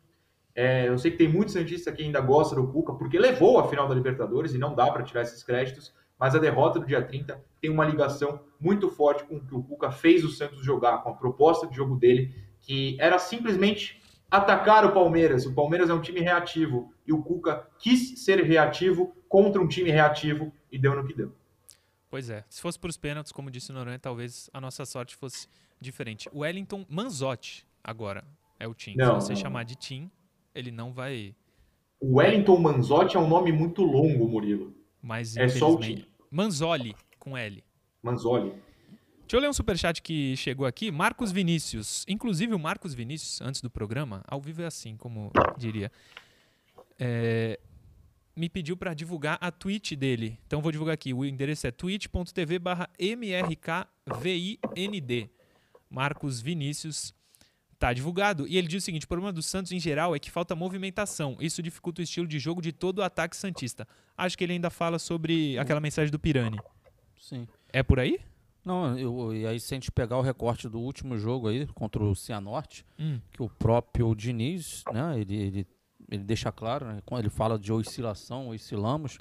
É, eu sei que tem muitos santistas que ainda gostam do Cuca, porque levou a final da Libertadores e não dá para tirar esses créditos, mas a derrota do dia 30 tem uma ligação muito forte com o que o Cuca fez o Santos jogar, com a proposta de jogo dele, que era simplesmente atacar o Palmeiras. O Palmeiras é um time reativo e o Cuca quis ser reativo contra um time reativo e deu no que deu. Pois é. Se fosse para os pênaltis, como disse o Noronha, talvez a nossa sorte fosse diferente. O Wellington Manzotti, agora, é o Tim. Não, Se você não. chamar de Tim, ele não vai. O Wellington Manzotti é um nome muito longo, Murilo. Mas é só o Tim. Manzoli, com L. Manzoli. Deixa eu ler um superchat que chegou aqui. Marcos Vinícius. Inclusive, o Marcos Vinícius, antes do programa, ao vivo é assim, como diria. É, me pediu para divulgar a tweet dele. Então vou divulgar aqui. O endereço é twitch.tv barra mrkvind. Marcos Vinícius tá divulgado. E ele diz o seguinte: o problema do Santos em geral é que falta movimentação. Isso dificulta o estilo de jogo de todo o ataque Santista. Acho que ele ainda fala sobre aquela mensagem do Pirani. Sim. É por aí? Não, eu, e aí se a gente pegar o recorte do último jogo aí contra o Cianorte, hum. que o próprio Diniz, né, ele, ele ele deixa claro, né, quando ele fala de oscilação, oscilamos,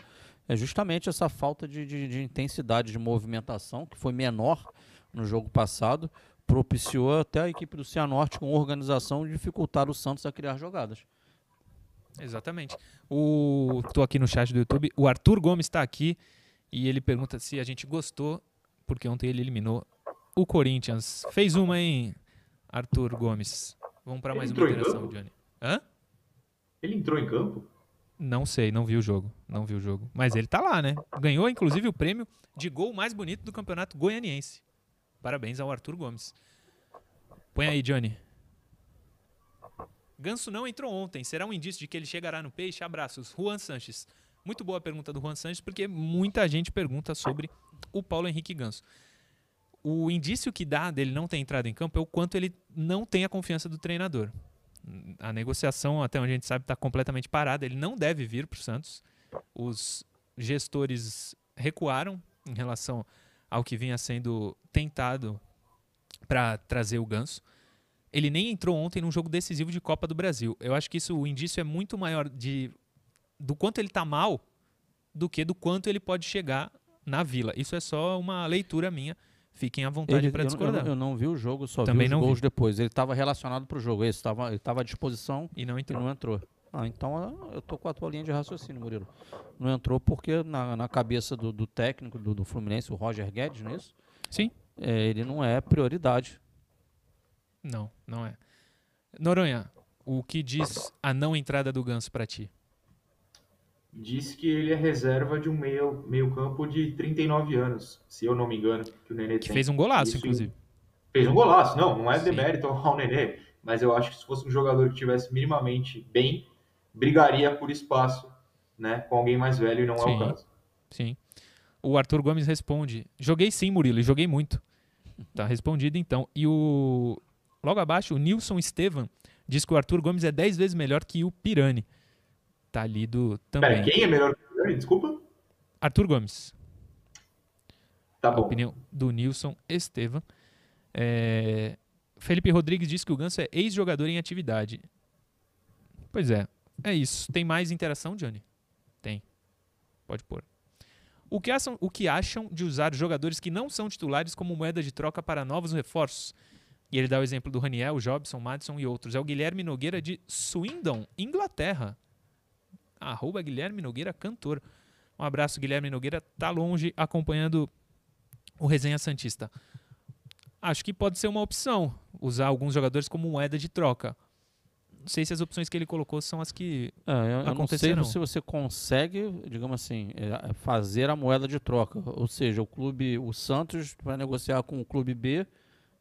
é justamente essa falta de, de, de, intensidade de movimentação, que foi menor no jogo passado, propiciou até a equipe do Cianorte com organização dificultar o Santos a criar jogadas. Exatamente. O tô aqui no chat do YouTube, o Arthur Gomes está aqui e ele pergunta se a gente gostou, porque ontem ele eliminou o Corinthians. Fez uma, hein, Arthur Gomes? Vamos para mais uma interação, Johnny. Hã? Ele entrou em campo? Não sei, não vi o jogo. Não vi o jogo. Mas ele tá lá, né? Ganhou, inclusive, o prêmio de gol mais bonito do campeonato goianiense. Parabéns ao Arthur Gomes. Põe aí, Johnny. Ganso não entrou ontem. Será um indício de que ele chegará no peixe? Abraços. Juan Sanches. Muito boa a pergunta do Juan Sanches, porque muita gente pergunta sobre o Paulo Henrique Ganso. O indício que dá dele não ter entrado em campo é o quanto ele não tem a confiança do treinador a negociação, até onde a gente sabe, está completamente parada. Ele não deve vir para o Santos. Os gestores recuaram em relação ao que vinha sendo tentado para trazer o Ganso. Ele nem entrou ontem num jogo decisivo de Copa do Brasil. Eu acho que isso, o indício é muito maior de do quanto ele está mal do que do quanto ele pode chegar na Vila. Isso é só uma leitura minha Fiquem à vontade para discordar. Eu, eu, não vi o jogo, só Também vi os gols vi. depois. Ele estava relacionado para o jogo, ele estava à disposição e não entrou. E não entrou. Ah, então eu tô com a tua linha de raciocínio, Murilo. Não entrou porque na, na cabeça do, do técnico do, do, Fluminense, o Roger Guedes, não é isso? Sim. É, ele não é prioridade. Não, não é. Noronha, o que diz a não entrada do Ganso para ti? Diz que ele é reserva de um meio, meio campo de 39 anos, se eu não me engano, que o Nenê que tem. fez um golaço, Isso inclusive. Fez um golaço, não, não é demérito ao Nenê, mas eu acho que se fosse um jogador que tivesse minimamente bem, brigaria por espaço, né, com alguém mais velho e não sim, é o caso. Sim. O Arthur Gomes responde: Joguei sim, Murilo, e joguei muito. Tá respondido então. E o logo abaixo, o Nilson Estevan diz que o Arthur Gomes é 10 vezes melhor que o Pirani. Tá lido também. Pera, quem é melhor que o Pirani? Desculpa. Arthur Gomes. Tá bom. A opinião do Nilson Estevan. É... Felipe Rodrigues diz que o Ganso é ex-jogador em atividade. Pois é, é isso. Tem mais interação, Johnny? Tem. Pode pôr. O que, acham, o que acham de usar jogadores que não são titulares como moeda de troca para novos reforços? E ele dá o exemplo do Raniel, Jobson, Madison e outros. É o Guilherme Nogueira de Swindon, Inglaterra. Arroba Guilherme Nogueira, cantor. Um abraço, Guilherme Nogueira. Tá longe acompanhando o Resenha Santista. Acho que pode ser uma opção usar alguns jogadores como moeda de troca não sei se as opções que ele colocou são as que é, eu, eu não sei se você consegue, digamos assim, é, fazer a moeda de troca. Ou seja, o clube, o Santos vai negociar com o clube B,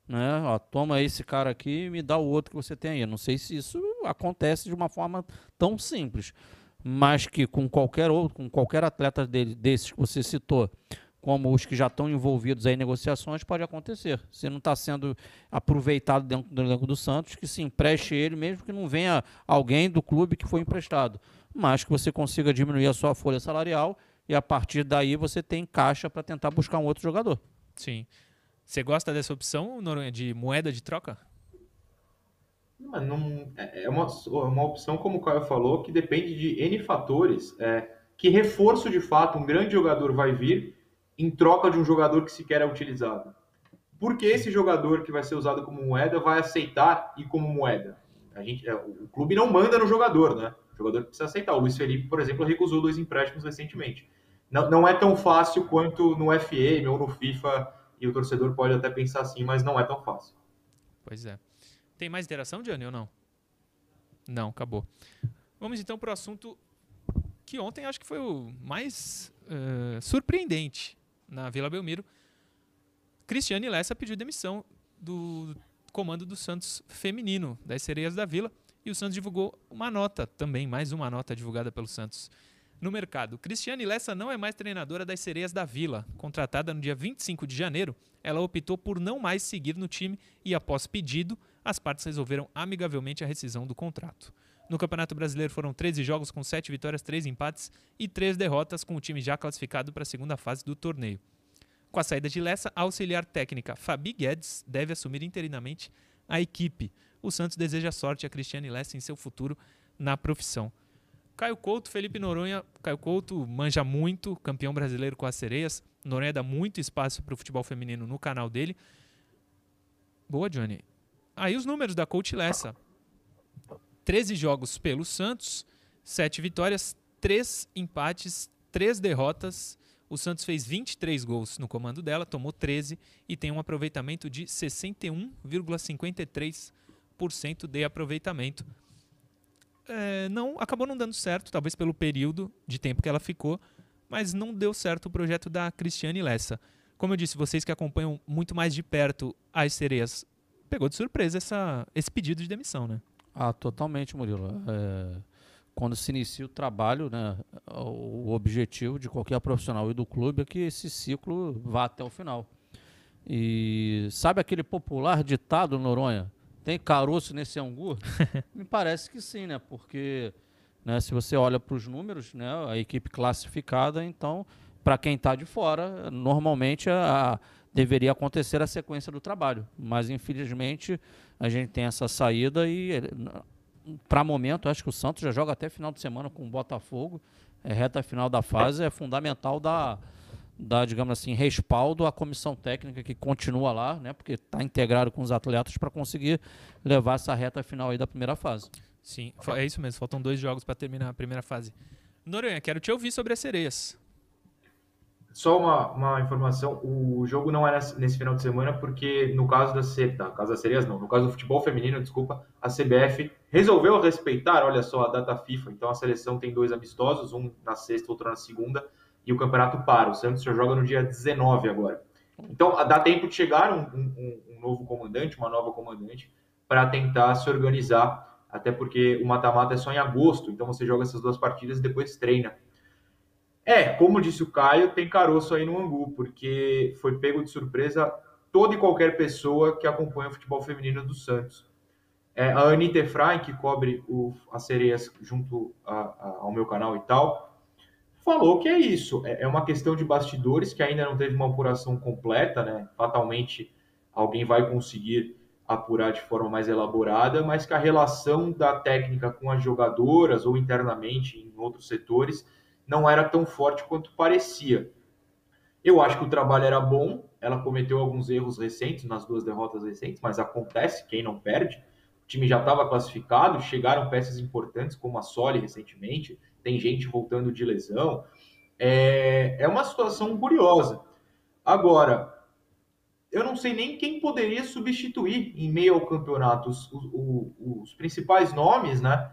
né? Ó, toma esse cara aqui e me dá o outro que você tem aí. Eu não sei se isso acontece de uma forma tão simples, mas que com qualquer outro, com qualquer atleta dele, desses que você citou, como os que já estão envolvidos em negociações, pode acontecer. Se não está sendo aproveitado dentro do elenco do Santos, que se empreste ele, mesmo que não venha alguém do clube que foi emprestado. Mas que você consiga diminuir a sua folha salarial e a partir daí você tem caixa para tentar buscar um outro jogador. Sim. Você gosta dessa opção, Noronha, de moeda de troca? Não, é, é uma, uma opção, como o Caio falou, que depende de N fatores. É, que reforço de fato um grande jogador vai vir em troca de um jogador que sequer é utilizado. Porque esse jogador que vai ser usado como moeda vai aceitar e como moeda? A gente, é, o clube não manda no jogador, né? O jogador precisa aceitar. O Luiz Felipe, por exemplo, recusou dois empréstimos recentemente. Não, não é tão fácil quanto no FM ou no FIFA, e o torcedor pode até pensar assim, mas não é tão fácil. Pois é. Tem mais interação, Johnny, ou não? Não, acabou. Vamos então para o assunto que ontem acho que foi o mais uh, surpreendente na Vila Belmiro, Cristiane Lessa pediu demissão do comando do Santos feminino, das Sereias da Vila, e o Santos divulgou uma nota também, mais uma nota divulgada pelo Santos no mercado. Cristiane Lessa não é mais treinadora das Sereias da Vila. Contratada no dia 25 de janeiro, ela optou por não mais seguir no time e, após pedido, as partes resolveram amigavelmente a rescisão do contrato. No Campeonato Brasileiro foram 13 jogos com 7 vitórias, 3 empates e 3 derrotas, com o time já classificado para a segunda fase do torneio. Com a saída de Lessa, a auxiliar técnica Fabi Guedes deve assumir interinamente a equipe. O Santos deseja sorte a Cristiane Lessa em seu futuro na profissão. Caio Couto, Felipe Noronha. Caio Couto manja muito, campeão brasileiro com as sereias. Noronha dá muito espaço para o futebol feminino no canal dele. Boa, Johnny. Aí os números da Coach Lessa. 13 jogos pelo Santos, 7 vitórias, 3 empates, 3 derrotas. O Santos fez 23 gols no comando dela, tomou 13 e tem um aproveitamento de 61,53% de aproveitamento. É, não acabou não dando certo, talvez pelo período de tempo que ela ficou, mas não deu certo o projeto da Cristiane Lessa. Como eu disse, vocês que acompanham muito mais de perto as sereias, pegou de surpresa essa, esse pedido de demissão, né? Ah, totalmente, Murilo. É, quando se inicia o trabalho, né, o objetivo de qualquer profissional e do clube é que esse ciclo vá até o final. E sabe aquele popular ditado, Noronha? Tem caroço nesse angu? Me parece que sim, né? Porque né, se você olha para os números, né, a equipe classificada, então, para quem está de fora, normalmente a, deveria acontecer a sequência do trabalho. Mas, infelizmente, a gente tem essa saída e, para momento, acho que o Santos já joga até final de semana com o Botafogo. É reta final da fase, é fundamental dar, dar, digamos assim, respaldo à comissão técnica que continua lá, né? Porque está integrado com os atletas para conseguir levar essa reta final aí da primeira fase. Sim, é isso mesmo. Faltam dois jogos para terminar a primeira fase. Noronha, quero te ouvir sobre as sereias. Só uma, uma informação: o jogo não é nesse final de semana, porque no caso da tá, caso não, no caso do futebol feminino, desculpa, a CBF resolveu respeitar, olha só, a data FIFA. Então a seleção tem dois amistosos, um na sexta, outro na segunda, e o campeonato para. O Santos já joga no dia 19 agora. Então dá tempo de chegar um, um, um novo comandante, uma nova comandante, para tentar se organizar, até porque o mata-mata é só em agosto, então você joga essas duas partidas e depois treina. É, como disse o Caio, tem caroço aí no Angu, porque foi pego de surpresa toda e qualquer pessoa que acompanha o futebol feminino do Santos. É, a Anitta Efraim, que cobre o, as sereias junto a, a, ao meu canal e tal, falou que é isso. É, é uma questão de bastidores que ainda não teve uma apuração completa, né? Fatalmente alguém vai conseguir apurar de forma mais elaborada, mas que a relação da técnica com as jogadoras ou internamente em outros setores não era tão forte quanto parecia. Eu acho que o trabalho era bom, ela cometeu alguns erros recentes nas duas derrotas recentes, mas acontece, quem não perde. O time já estava classificado, chegaram peças importantes, como a Soli recentemente, tem gente voltando de lesão. É, é uma situação curiosa. Agora, eu não sei nem quem poderia substituir em meio ao campeonato. Os, os, os principais nomes, né?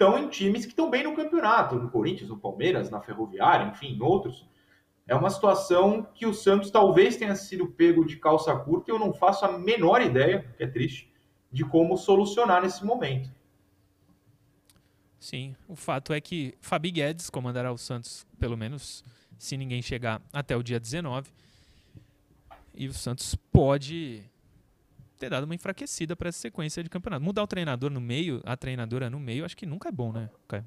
Estão em times que estão bem no campeonato, no Corinthians, no Palmeiras, na Ferroviária, enfim, em outros. É uma situação que o Santos talvez tenha sido pego de calça curta e eu não faço a menor ideia, que é triste, de como solucionar nesse momento. Sim, o fato é que Fabi Guedes comandará o Santos, pelo menos se ninguém chegar até o dia 19. E o Santos pode ter dado uma enfraquecida para essa sequência de campeonato. Mudar o treinador no meio, a treinadora no meio, acho que nunca é bom, né, Caio?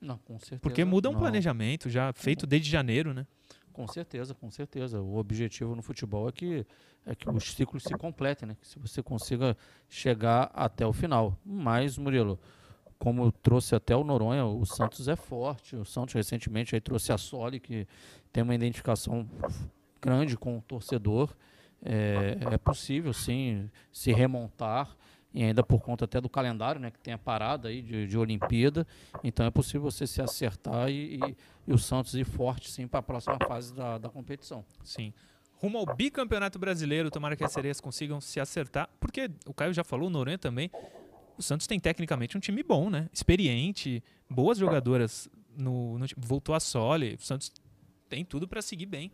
Não, com certeza. Porque muda um não. planejamento já feito desde janeiro, né? Com certeza, com certeza. O objetivo no futebol é que, é que os ciclos se completem, né? Que se você consiga chegar até o final. Mas, Murilo, como trouxe até o Noronha, o Santos é forte. O Santos recentemente aí trouxe a Soli, que tem uma identificação grande com o torcedor é, é possível sim se remontar e ainda por conta até do calendário, né, que tem a parada aí de, de Olimpíada, então é possível você se acertar e, e, e o Santos ir forte sim para a próxima fase da, da competição. Sim. Rumo ao bicampeonato brasileiro, tomara que as sereias consigam se acertar, porque o Caio já falou, o Noronha também, o Santos tem tecnicamente um time bom, né? Experiente, boas jogadoras no, no voltou a Sole, o Santos tem tudo para seguir bem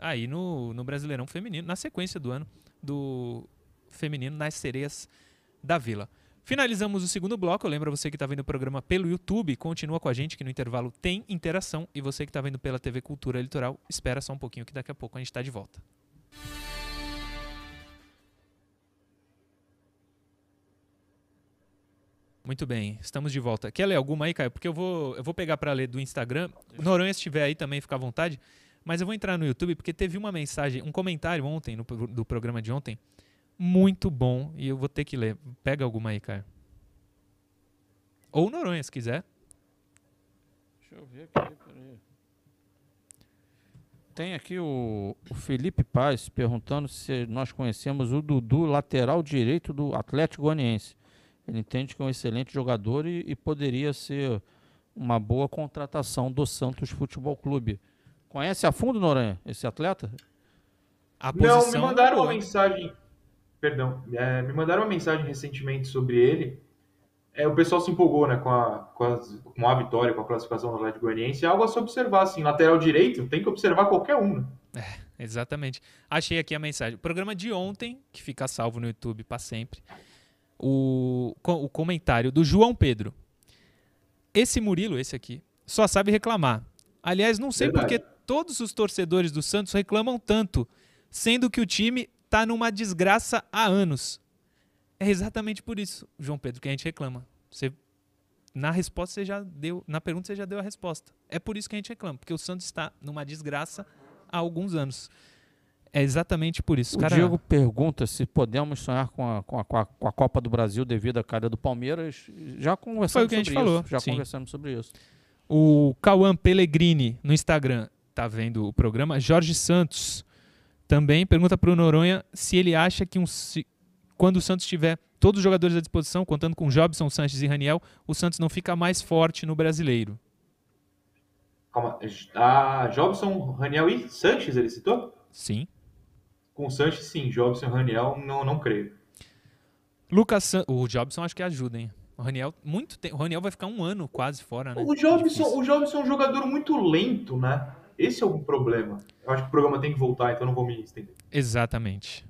aí no, no Brasileirão Feminino, na sequência do ano do feminino nas sereias da Vila. Finalizamos o segundo bloco. Eu lembro você que está vendo o programa pelo YouTube, continua com a gente que no intervalo tem interação. E você que está vendo pela TV Cultura Litoral, espera só um pouquinho que daqui a pouco a gente está de volta. Muito bem, estamos de volta. Quer ler alguma aí, Caio? Porque eu vou, eu vou pegar para ler do Instagram. Noronha, se estiver aí também, fica à vontade. Mas eu vou entrar no YouTube porque teve uma mensagem, um comentário ontem, no, do programa de ontem, muito bom e eu vou ter que ler. Pega alguma aí, Caio. Ou Noronha, se quiser. Deixa eu ver aqui, peraí. Tem aqui o, o, Felipe Paz perguntando se nós conhecemos o Dudu, lateral direito do Atlético Goianiense. Ele entende que é um excelente jogador e, e poderia ser uma boa contratação do Santos Futebol Clube. Conhece a fundo, Noronha, esse atleta? Não, me mandaram uma mensagem. Perdão, é, me mandaram uma mensagem recentemente sobre ele. É, o pessoal se empolgou né, com, a, com, a, com a vitória, com a classificação do Atlético Goianiense. É algo a se observar, assim, lateral direito, tem que observar qualquer um. Né? É, exatamente. Achei aqui a mensagem. O programa de ontem, que fica salvo no YouTube para sempre, o, o comentário do João Pedro. Esse Murilo, esse aqui, só sabe reclamar. Aliás, não sei Verdade. porque todos os torcedores do Santos reclamam tanto, sendo que o time está numa desgraça há anos. É exatamente por isso, João Pedro, que a gente reclama. Você, na resposta você já deu, na pergunta você já deu a resposta. É por isso que a gente reclama, porque o Santos está numa desgraça há alguns anos. É exatamente por isso. O Cara... Diego pergunta se podemos sonhar com a, com, a, com a Copa do Brasil devido à queda do Palmeiras. Já conversamos Foi o que a gente sobre falou. isso. Já Sim. conversamos sobre isso. O Cauã Pellegrini no Instagram tá vendo o programa. Jorge Santos também pergunta para o Noronha se ele acha que um, se, quando o Santos tiver todos os jogadores à disposição, contando com Jobson, Sanches e Raniel, o Santos não fica mais forte no brasileiro. Calma. A Jobson, Raniel e Sanches, ele citou? Sim. Com o Sanches, sim. Jobson e Raniel, não, não creio. Lucas San... O Jobson acho que ajuda, hein? O Raniel, muito tempo. O Raniel vai ficar um ano quase fora, né? O Jobson, o Jobson é um jogador muito lento, né? Esse é o problema. Eu acho que o programa tem que voltar, então não vou me estender. Exatamente.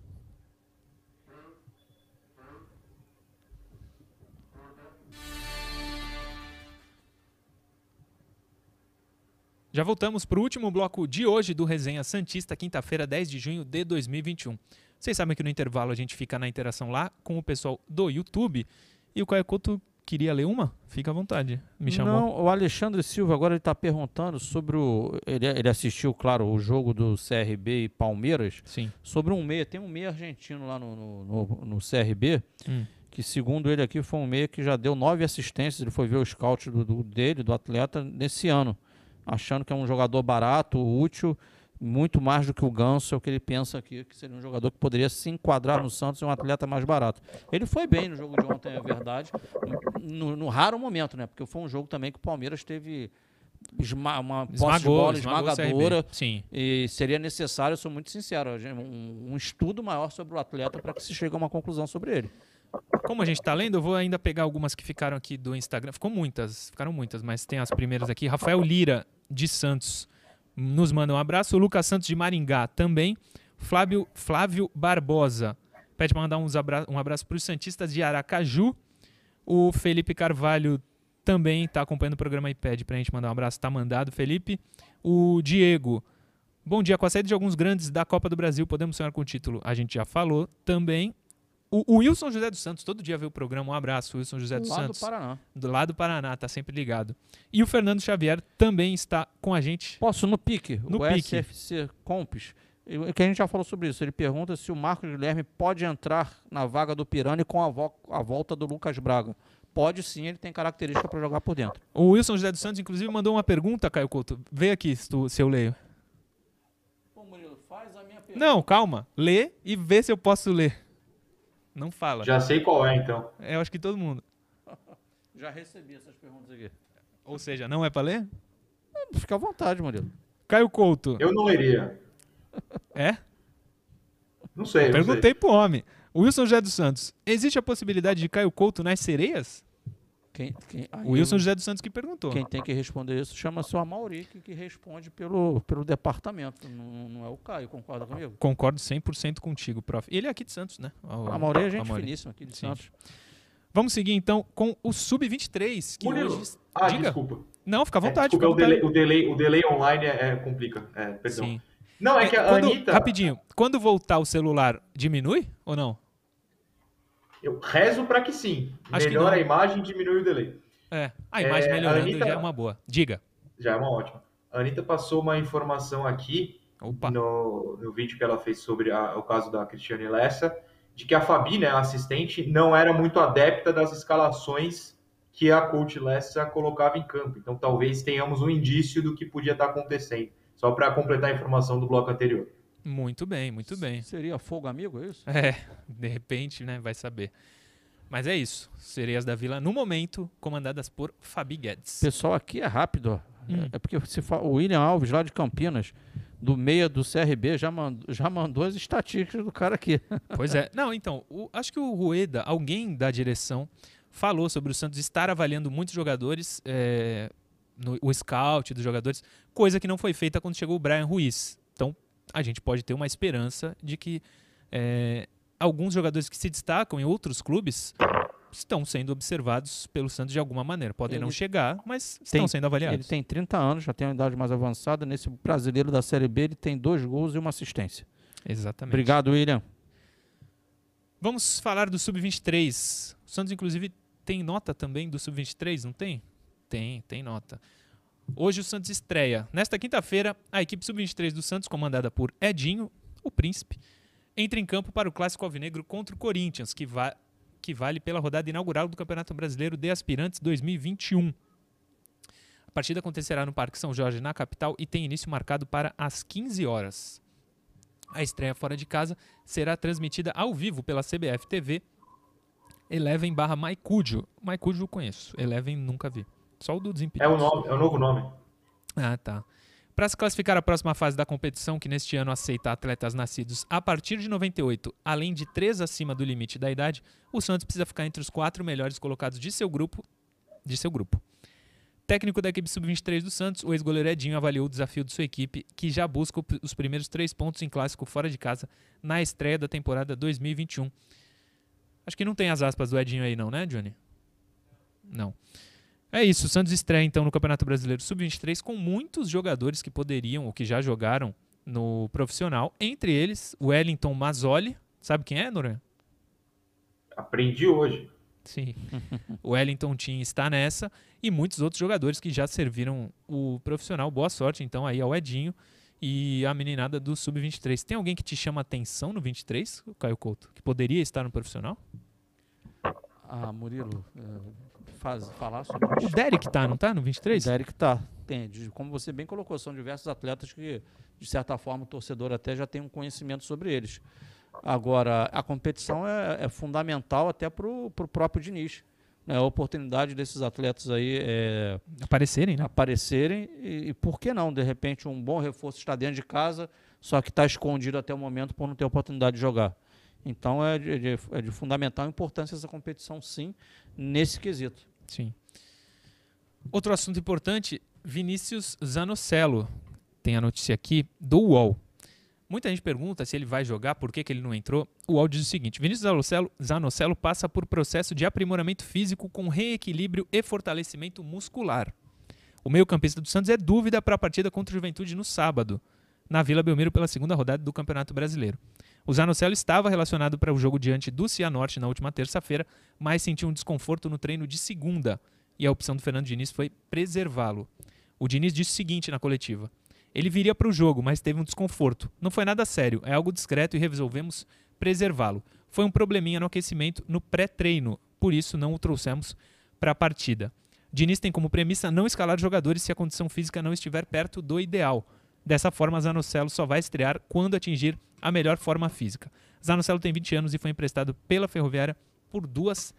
Já voltamos para o último bloco de hoje do Resenha Santista, quinta-feira, 10 de junho de 2021. Vocês sabem que no intervalo a gente fica na interação lá com o pessoal do YouTube. E o Caio Couto queria ler uma? Fica à vontade. Me chamou. Não, o Alexandre Silva agora ele está perguntando sobre o. Ele, ele assistiu, claro, o jogo do CRB e Palmeiras. Sim. Sobre um meia. Tem um meia argentino lá no, no, no, no CRB. Hum. Que segundo ele aqui foi um meia que já deu nove assistências. Ele foi ver o scout do, do dele, do atleta, nesse ano achando que é um jogador barato, útil, muito mais do que o Ganso, é o que ele pensa aqui, que seria um jogador que poderia se enquadrar no Santos e um atleta mais barato. Ele foi bem no jogo de ontem, é verdade, no, no raro momento, né? Porque foi um jogo também que o Palmeiras teve Esma uma posse de bola esmagadora. Sim. E seria necessário, eu sou muito sincero, um, um estudo maior sobre o atleta para que se chegue a uma conclusão sobre ele. Como a gente está lendo, eu vou ainda pegar algumas que ficaram aqui do Instagram. Ficou muitas, ficaram muitas, mas tem as primeiras aqui. Rafael Lira, de Santos, nos manda um abraço. O Lucas Santos, de Maringá, também. Flávio, Flávio Barbosa, pede para mandar uns abra um abraço para os Santistas de Aracaju. O Felipe Carvalho também está acompanhando o programa e pede para a gente mandar um abraço. Está mandado, Felipe. O Diego, bom dia. Com a saída de alguns grandes da Copa do Brasil, podemos sonhar com o título? A gente já falou também. O, Wilson José dos Santos, todo dia vê o programa. Um abraço, Wilson José dos Santos. Do Paraná. Do lado do Paraná, tá sempre ligado. E o Fernando Xavier também está com a gente. Posso, no pique. No o pique. SFC Compes. Que a gente já falou sobre isso. Ele pergunta se o Marcos Guilherme pode entrar na vaga do Pirani com a, vo a volta do Lucas Braga. Pode sim, ele tem característica para jogar por dentro. O Wilson José dos Santos, inclusive, mandou uma pergunta, Caio Couto. Vê aqui se, tu, se eu leio. Pô, Murilo, faz a minha pergunta. Não, calma. Lê e vê se eu posso ler. Não fala. Já sei qual é, então. É, eu acho que todo mundo. Já recebi essas perguntas aqui. Ou seja, não é pra ler? Fica à vontade, Murilo. Caio Couto. Eu não iria. É? Não sei. Não Perguntei sei. pro homem. Wilson José dos Santos. Existe a possibilidade de Caio Couto nas sereias? Quem, quem, o Wilson José dos Santos que perguntou. Quem tem que responder isso chama-se o Amauri, que, que responde pelo, pelo departamento. Não, não é o Caio, concorda comigo? Concordo 100% contigo, prof. Ele é aqui de Santos, né? O Amauri é gente Amauri. finíssima aqui de Sim. Santos. Vamos seguir então com o Sub-23. Que Murilo. hoje... Ah, Diga. desculpa. Não, fica à vontade. É, desculpa. O, delay, o, delay, o delay online é, é complica. É, perdão. Sim. Não, é, é que a quando, Anitta... Rapidinho, quando voltar o celular, diminui ou não? Eu rezo para que sim. Acho Melhora a imagem e diminui o delay. É, a imagem é, melhorando a Anitta, já é uma boa. Diga. Já é uma ótima. A Anitta passou uma informação aqui no, no vídeo que ela fez sobre a, o caso da Cristiane Lessa, de que a Fabi, né, a assistente, não era muito adepta das escalações que a coach Lessa colocava em campo. Então talvez tenhamos um indício do que podia estar acontecendo. Só para completar a informação do bloco anterior. Muito bem, muito bem. Seria fogo amigo, é isso? É, de repente, né, vai saber. Mas é isso. Sereias da Vila, no momento, comandadas por Fabi Guedes. Pessoal, aqui é rápido. Hum. É porque se fala, o William Alves, lá de Campinas, do meia do CRB, já mandou, já mandou as estatísticas do cara aqui. Pois é. Não, então, o, acho que o Rueda, alguém da direção, falou sobre o Santos estar avaliando muitos jogadores, é, no, o scout dos jogadores, coisa que não foi feita quando chegou o Brian Ruiz. Então, a gente pode ter uma esperança de que é, alguns jogadores que se destacam em outros clubes estão sendo observados pelo Santos de alguma maneira. Podem ele não chegar, mas estão tem, sendo avaliados. Ele tem 30 anos, já tem uma idade mais avançada. Nesse brasileiro da Série B, ele tem dois gols e uma assistência. Exatamente. Obrigado, William. Vamos falar do Sub-23. O Santos, inclusive, tem nota também do Sub-23, não tem? Tem, tem nota. Hoje o Santos estreia. Nesta quinta-feira, a equipe Sub-23 do Santos, comandada por Edinho, o Príncipe, entra em campo para o Clássico Alvinegro contra o Corinthians, que, va que vale pela rodada inaugural do Campeonato Brasileiro de Aspirantes 2021. A partida acontecerá no Parque São Jorge, na capital, e tem início marcado para as 15 horas. A estreia fora de casa será transmitida ao vivo pela CBF TV Eleven barra Maicúdio. Maicúdio eu conheço, Eleven nunca vi. Só o do Desimpedidos. É o, nome, é o novo nome. Ah, tá. Para se classificar à próxima fase da competição, que neste ano aceita atletas nascidos a partir de 98, além de três acima do limite da idade, o Santos precisa ficar entre os quatro melhores colocados de seu grupo. De seu grupo. Técnico da equipe sub-23 do Santos, o ex-goleiro Edinho avaliou o desafio de sua equipe, que já busca os primeiros três pontos em clássico fora de casa na estreia da temporada 2021. Acho que não tem as aspas do Edinho aí, não, né, Johnny? Não. É isso, o Santos estreia então no Campeonato Brasileiro Sub-23 com muitos jogadores que poderiam ou que já jogaram no profissional, entre eles o Wellington Mazzoli, sabe quem é, Noran? Aprendi hoje. Sim. o Wellington Tim está nessa e muitos outros jogadores que já serviram o profissional. Boa sorte então aí ao Edinho e a meninada do Sub-23. Tem alguém que te chama atenção no 23, Caio Couto, que poderia estar no profissional? Ah, Murilo, é, faz, falar sobre isso. O Derek tá, não tá no 23? O Derek tá. Tem, como você bem colocou, são diversos atletas que, de certa forma, o torcedor até já tem um conhecimento sobre eles. Agora, a competição é, é fundamental até para o próprio Diniz. Né? A oportunidade desses atletas aí é, aparecerem, né? Aparecerem e, e, por que não? De repente, um bom reforço está dentro de casa, só que está escondido até o momento por não ter oportunidade de jogar. Então é de, é de fundamental importância essa competição, sim, nesse quesito. Sim. Outro assunto importante, Vinícius Zanocelo. Tem a notícia aqui do UOL. Muita gente pergunta se ele vai jogar, por que, que ele não entrou. O UOL diz o seguinte: Vinícius Zanocelo passa por processo de aprimoramento físico com reequilíbrio e fortalecimento muscular. O meio-campista do Santos é dúvida para a partida contra o Juventude no sábado, na Vila Belmiro pela segunda rodada do Campeonato Brasileiro. O Zanocelo estava relacionado para o jogo diante do Cianorte na última terça-feira, mas sentiu um desconforto no treino de segunda e a opção do Fernando Diniz foi preservá-lo. O Diniz disse o seguinte na coletiva: Ele viria para o jogo, mas teve um desconforto. Não foi nada sério, é algo discreto e resolvemos preservá-lo. Foi um probleminha no aquecimento no pré-treino, por isso não o trouxemos para a partida. Diniz tem como premissa não escalar jogadores se a condição física não estiver perto do ideal. Dessa forma, Zanocelo só vai estrear quando atingir a melhor forma física. Zanocelo tem 20 anos e foi emprestado pela Ferroviária por duas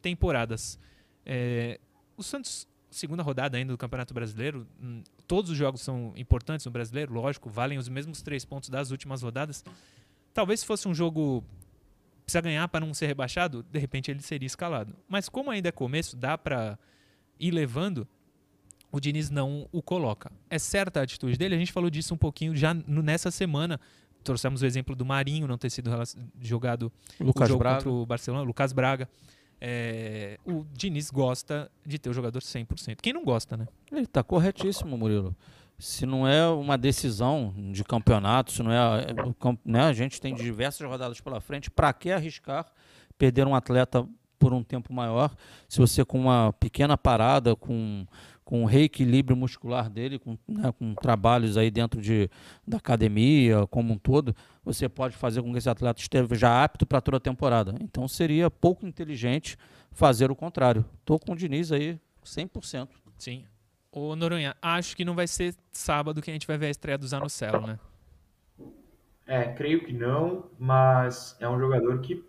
temporadas. É, o Santos, segunda rodada ainda do Campeonato Brasileiro, hum, todos os jogos são importantes no Brasileiro, lógico, valem os mesmos três pontos das últimas rodadas. Talvez se fosse um jogo precisa ganhar para não ser rebaixado, de repente ele seria escalado. Mas como ainda é começo, dá para ir levando o Diniz não o coloca. É certa a atitude dele, a gente falou disso um pouquinho já nessa semana. Trouxemos o exemplo do Marinho não ter sido jogado Lucas o jogo Braga. contra o Barcelona, Lucas Braga. É, o Diniz gosta de ter o jogador 100%. Quem não gosta, né? Ele está corretíssimo, Murilo. Se não é uma decisão de campeonato, se não é, né, a gente tem diversas rodadas pela frente, para que arriscar perder um atleta por um tempo maior, se você com uma pequena parada, com com o reequilíbrio muscular dele, com, né, com trabalhos aí dentro de, da academia como um todo, você pode fazer com que esse atleta esteja apto para toda a temporada. Então seria pouco inteligente fazer o contrário. Estou com o Diniz aí 100%. Sim. Ô Noronha, acho que não vai ser sábado que a gente vai ver a estreia do Zanocelo, né? É, creio que não, mas é um jogador que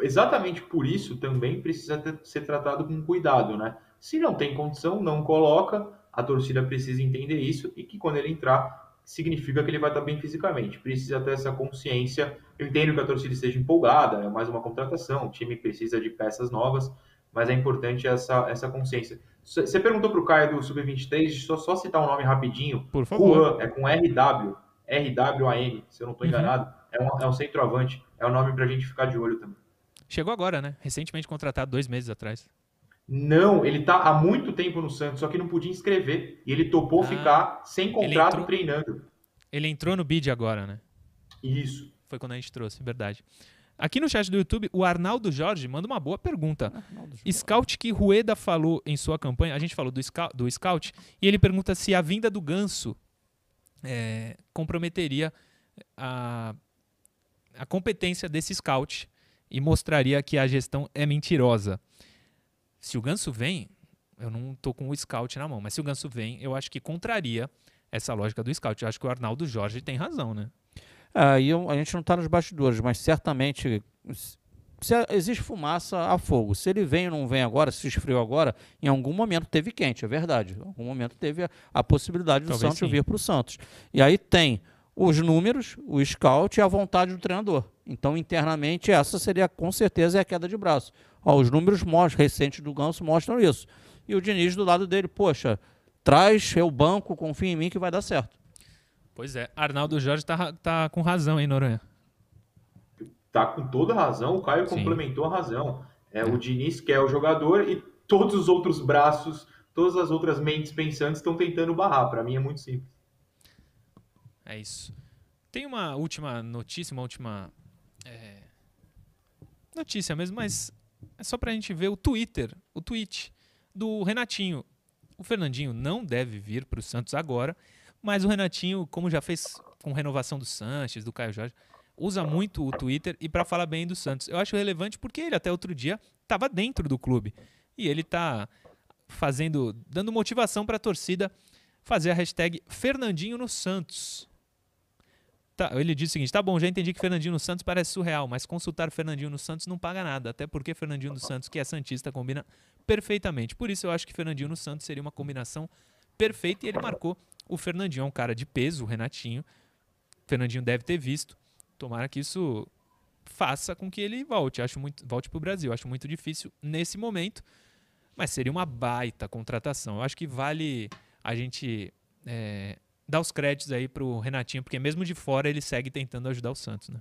exatamente por isso também precisa ter, ser tratado com cuidado, né? Se não tem condição, não coloca. A torcida precisa entender isso e que quando ele entrar, significa que ele vai estar bem fisicamente. Precisa ter essa consciência. Eu entendo que a torcida esteja empolgada, é mais uma contratação, o time precisa de peças novas, mas é importante essa, essa consciência. Você perguntou para o Caio do Sub-23, só, só citar um nome rapidinho. Por favor. Juan, é com RW, RWAN, se eu não estou uhum. enganado. É, um, é um centroavante, é um nome para a gente ficar de olho também. Chegou agora, né? Recentemente contratado, dois meses atrás. Não, ele está há muito tempo no Santos, só que não podia inscrever. E ele topou ah, ficar sem contrato entrou, treinando. Ele entrou no bid agora, né? Isso. Foi quando a gente trouxe, verdade. Aqui no chat do YouTube, o Arnaldo Jorge manda uma boa pergunta. Scout que Rueda falou em sua campanha, a gente falou do, scout, do Scout, e ele pergunta se a vinda do Ganso é, comprometeria a, a competência desse Scout e mostraria que a gestão é mentirosa. Se o Ganso vem, eu não tô com o scout na mão, mas se o Ganso vem, eu acho que contraria essa lógica do scout. Eu acho que o Arnaldo Jorge tem razão, né? Aí ah, a gente não está nos bastidores, mas certamente se existe fumaça a fogo. Se ele vem ou não vem agora, se esfriou agora, em algum momento teve quente, é verdade. Em algum momento teve a, a possibilidade do Talvez Santos sim. vir para o Santos. E aí tem os números, o scout e a vontade do treinador. Então, internamente, essa seria com certeza a queda de braço. Ó, os números mostram, recentes do Ganso mostram isso. E o Diniz do lado dele, poxa, traz eu banco, confia em mim que vai dar certo. Pois é, Arnaldo Jorge tá, tá com razão, hein, Noronha? Tá com toda razão, o Caio Sim. complementou a razão. É, é, o Diniz quer o jogador e todos os outros braços, todas as outras mentes pensantes estão tentando barrar. Para mim é muito simples. É isso. Tem uma última notícia, uma última é, notícia mesmo, mas é só pra gente ver o Twitter, o tweet do Renatinho. O Fernandinho não deve vir para o Santos agora, mas o Renatinho, como já fez com renovação do Sanches, do Caio Jorge, usa muito o Twitter e para falar bem do Santos. Eu acho relevante porque ele até outro dia estava dentro do clube e ele está fazendo, dando motivação para a torcida fazer a hashtag Fernandinho no Santos. Tá, ele disse o seguinte: tá bom, já entendi que Fernandinho no Santos parece surreal, mas consultar Fernandinho no Santos não paga nada, até porque Fernandinho no Santos, que é Santista, combina perfeitamente. Por isso eu acho que Fernandinho no Santos seria uma combinação perfeita e ele marcou. O Fernandinho é um cara de peso, o Renatinho. O Fernandinho deve ter visto. Tomara que isso faça com que ele volte. Acho muito, volte para o Brasil. Acho muito difícil nesse momento, mas seria uma baita contratação. Eu acho que vale a gente é, dar os créditos aí pro Renatinho, porque mesmo de fora ele segue tentando ajudar o Santos, né?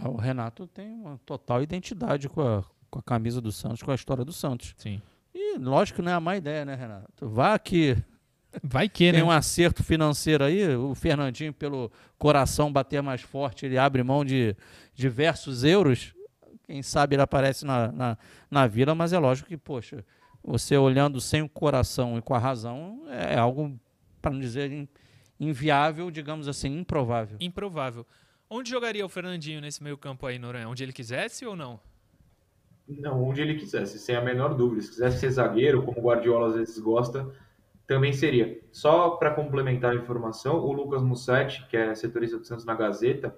Ah, o Renato tem uma total identidade com a, com a camisa do Santos, com a história do Santos. Sim. E lógico que não é a má ideia, né, Renato? Vá que Vai que, Tem né? um acerto financeiro aí, o Fernandinho, pelo coração bater mais forte, ele abre mão de diversos euros. Quem sabe ele aparece na, na, na vila, mas é lógico que, poxa, você olhando sem o coração e com a razão é algo para não dizer inviável, digamos assim, improvável. Improvável. Onde jogaria o Fernandinho nesse meio campo aí, Noronha? Onde ele quisesse ou não? Não, onde ele quisesse, sem a menor dúvida. Se quisesse ser zagueiro, como o Guardiola às vezes gosta, também seria. Só para complementar a informação, o Lucas Mussetti, que é setorista do Santos na Gazeta,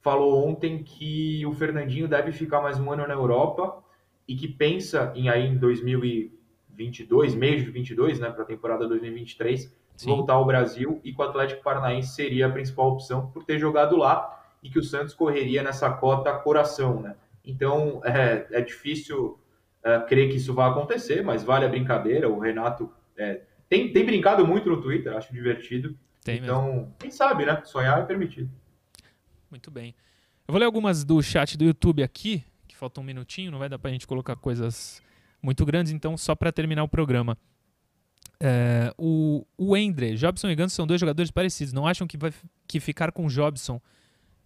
falou ontem que o Fernandinho deve ficar mais um ano na Europa e que pensa em aí em 2022, mês de 22, né, para a temporada 2023, Sim. voltar ao Brasil e que o Atlético Paranaense seria a principal opção por ter jogado lá e que o Santos correria nessa cota coração, né? Então é, é difícil é, crer que isso vai acontecer, mas vale a brincadeira. O Renato é, tem, tem brincado muito no Twitter, acho divertido. Tem então, mesmo. quem sabe, né? Sonhar é permitido. Muito bem. Eu vou ler algumas do chat do YouTube aqui, que falta um minutinho, não vai dar pra gente colocar coisas muito grandes, então só para terminar o programa. É, o, o Endre, Jobson e Ganso são dois jogadores parecidos. Não acham que, vai, que ficar com o Jobson,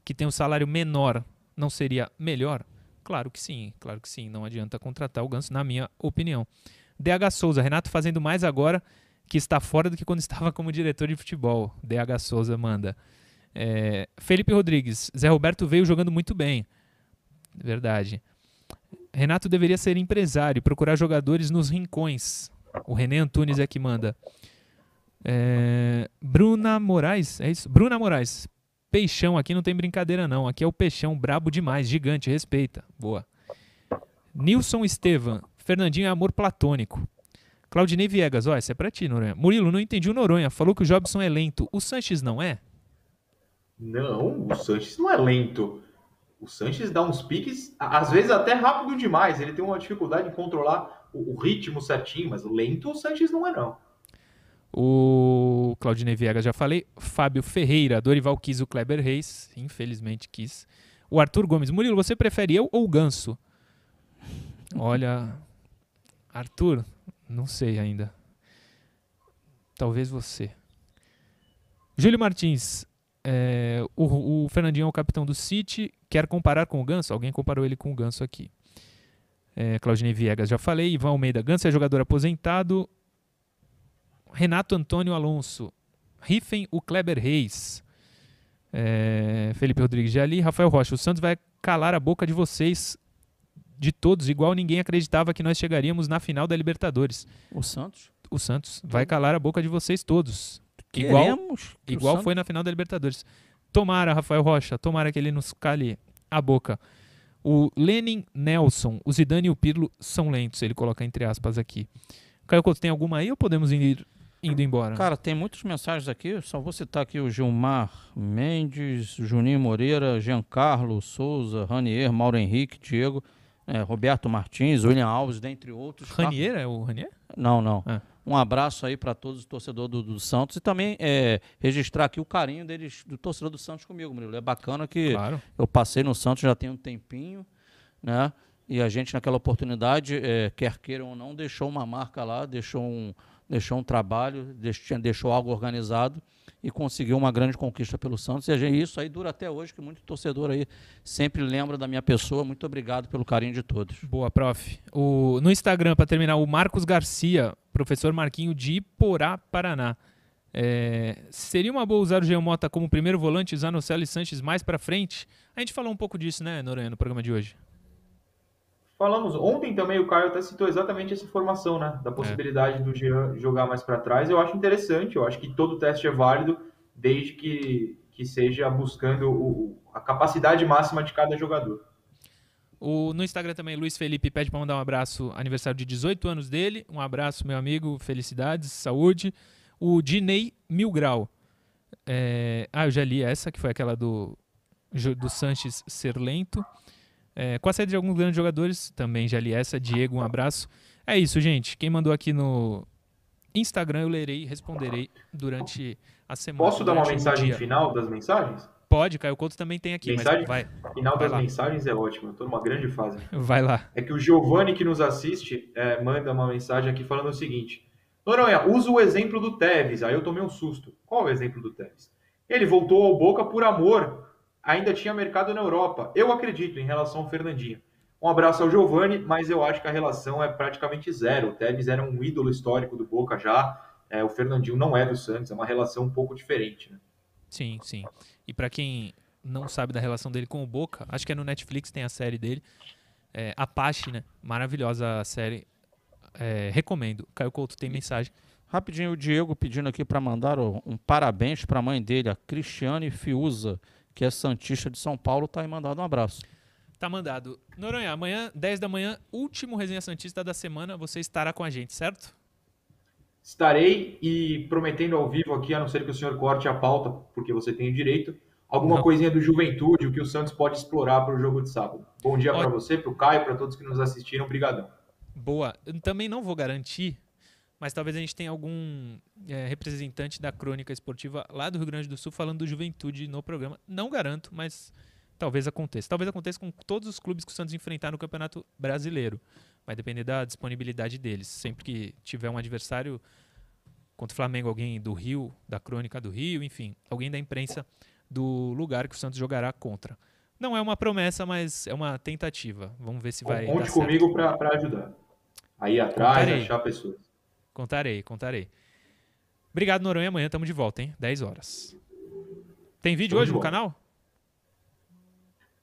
que tem um salário menor, não seria melhor? Claro que sim, claro que sim. Não adianta contratar o Ganso, na minha opinião. DH Souza, Renato fazendo mais agora que está fora do que quando estava como diretor de futebol. DH Souza manda. É, Felipe Rodrigues, Zé Roberto veio jogando muito bem. Verdade. Renato deveria ser empresário, procurar jogadores nos rincões. O René Antunes é que manda. É, Bruna Moraes, é isso? Bruna Moraes. Peixão, aqui não tem brincadeira não. Aqui é o Peixão, brabo demais, gigante, respeita. Boa. Nilson Estevan. Fernandinho é amor platônico. Claudinei Viegas, ó, essa é pra ti, Noronha. Murilo, não entendi o Noronha. Falou que o Jobson é lento. O Sanches não é? Não, o Sanches não é lento. O Sanches dá uns piques, às vezes até rápido demais. Ele tem uma dificuldade em controlar o, ritmo certinho, mas lento o Sanches não é, não. O Claudinei Viegas já falei. Fábio Ferreira, Dorival quis o Kleber Reis. Infelizmente quis. O Arthur Gomes. Murilo, você prefere eu ou o Ganso? Olha, Arthur, não sei ainda. Talvez você. Júlio Martins. É, o, o, Fernandinho é o capitão do City. Quer comparar com o Ganso? Alguém comparou ele com o Ganso aqui. É, Claudinei Viegas, já falei. Ivan Almeida. Ganso é jogador aposentado. Renato Antônio Alonso. Riffen, o Kleber Reis. É, Felipe Rodrigues já ali. Rafael Rocha. O Santos vai calar a boca de vocês de todos, igual ninguém acreditava que nós chegaríamos na final da Libertadores. O Santos? O Santos vai calar a boca de vocês todos. Queremos igual igual foi na final da Libertadores. Tomara, Rafael Rocha, tomara que ele nos cale a boca. O Lenin Nelson, o Zidane e o Pirlo são lentos, ele coloca entre aspas aqui. Caio Couto, tem alguma aí ou podemos ir indo embora? Cara, tem muitas mensagens aqui, só vou citar aqui o Gilmar Mendes, Juninho Moreira, Giancarlo Souza, Ranier, Mauro Henrique, Diego, é, Roberto Martins, William Alves, dentre outros. Ranier é o Ranier? Não, não. Ah. Um abraço aí para todos os torcedores do, do, Santos e também é, registrar aqui o carinho deles, do torcedor do Santos comigo, Murilo. É bacana que claro. eu passei no Santos já tem um tempinho, né? E a gente naquela oportunidade, é, quer queiram ou não, deixou uma marca lá, deixou um, deixou um trabalho, deixou, algo organizado e conseguiu uma grande conquista pelo Santos. E isso aí dura até hoje, que muito torcedor aí sempre lembra da minha pessoa. Muito obrigado pelo carinho de todos. Boa, prof. O, no Instagram, para terminar, o Marcos Garcia, professor Marquinho de Iporá, Paraná. É, seria uma boa usar o Geomota como primeiro volante, usar o Célio Sanches mais para frente? A gente falou um pouco disso, né, Noronha, no programa de hoje. Falamos ontem também, o Caio até citou exatamente essa informação, né? Da possibilidade é. do Jean jogar mais para trás. Eu acho interessante, eu acho que todo teste é válido, desde que, que seja buscando o, a capacidade máxima de cada jogador. O, no Instagram também, Luiz Felipe pede para mandar um abraço, aniversário de 18 anos dele. Um abraço, meu amigo, felicidades, saúde. O Dinei Milgrau. É, ah, eu já li essa, que foi aquela do, do Sanches ser lento. É, com a saída de alguns grandes jogadores, também já li essa. Diego, um abraço. É isso, gente. Quem mandou aqui no Instagram, eu lerei e responderei durante a semana. Posso dar uma mensagem final das mensagens? Pode, Caio Couto também tem aqui. Mensagem vai. Final vai das lá. mensagens é ótimo. Eu tô numa grande fase. Vai lá. É que o Giovanni que nos assiste é, manda uma mensagem aqui falando o seguinte. Noronha, usa o exemplo do Tevez. Aí eu tomei um susto. Qual é o exemplo do Tevez? Ele voltou ao Boca por amor ainda tinha mercado na Europa. Eu acredito em relação ao Fernandinho. Um abraço ao Giovani, mas eu acho que a relação é praticamente zero. O Tevez era um ídolo histórico do Boca já. É, o Fernandinho não é do Santos, é uma relação um pouco diferente. Né? Sim, sim. E para quem não sabe da relação dele com o Boca, acho que é no Netflix tem a série dele. É, Apache, né? Maravilhosa a série. É, recomendo. Caio Couto tem mensagem. Rapidinho, o Diego pedindo aqui para mandar um parabéns para a mãe dele, a Cristiane Fiuza que é Santista de São Paulo, tá aí mandado um abraço. Tá mandado. Noronha, amanhã, 10 da manhã, último Resenha Santista da semana, você estará com a gente, certo? Estarei e prometendo ao vivo aqui, a não ser que o senhor corte a pauta, porque você tem o direito, alguma não. coisinha do Juventude, o que o Santos pode explorar para o jogo de sábado. Bom dia para você, para o Caio, para todos que nos assistiram. Obrigadão. Boa. Eu também não vou garantir mas talvez a gente tenha algum é, representante da crônica esportiva lá do Rio Grande do Sul falando do Juventude no programa. Não garanto, mas talvez aconteça. Talvez aconteça com todos os clubes que o Santos enfrentar no Campeonato Brasileiro. Vai depender da disponibilidade deles. Sempre que tiver um adversário contra o Flamengo, alguém do Rio, da crônica do Rio, enfim, alguém da imprensa do lugar que o Santos jogará contra. Não é uma promessa, mas é uma tentativa. Vamos ver se vai. Conte comigo para ajudar. Aí atrás, Contarei. achar pessoas. Contarei, contarei. Obrigado, Noronha. Amanhã estamos de volta, hein? 10 horas. Tem vídeo hoje no canal?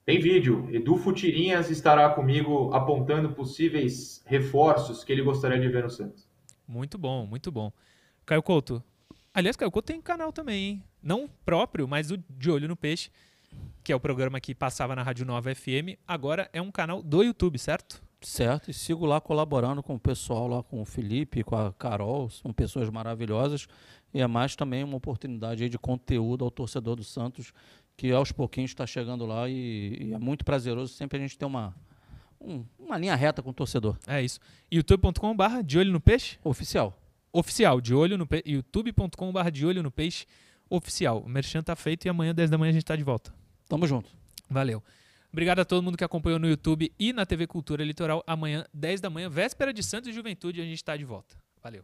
Tem vídeo. Edu Futirinhas estará comigo apontando possíveis reforços que ele gostaria de ver no Santos. Muito bom, muito bom. Caio Couto. Aliás, Caio Couto tem canal também, hein? Não próprio, mas o De Olho no Peixe, que é o programa que passava na Rádio Nova FM. Agora é um canal do YouTube, certo? Certo, e sigo lá colaborando com o pessoal, lá com o Felipe, com a Carol, são pessoas maravilhosas. E é mais também uma oportunidade de conteúdo ao torcedor do Santos, que aos pouquinhos está chegando lá e, e, é muito prazeroso sempre a gente ter uma, um, uma linha reta com o torcedor. É isso. youtube.com.br de olho no peixe? Oficial. Oficial, de olho no peixe. youtube.com.br de olho no peixe oficial. O merchan tá feito e amanhã, 10 da manhã, a gente está de volta. Tamo junto. Valeu. Obrigado a todo mundo que acompanhou no YouTube e na TV Cultura Litoral. Amanhã, 10 da manhã, véspera de Santos e Juventude, a gente está de volta. Valeu.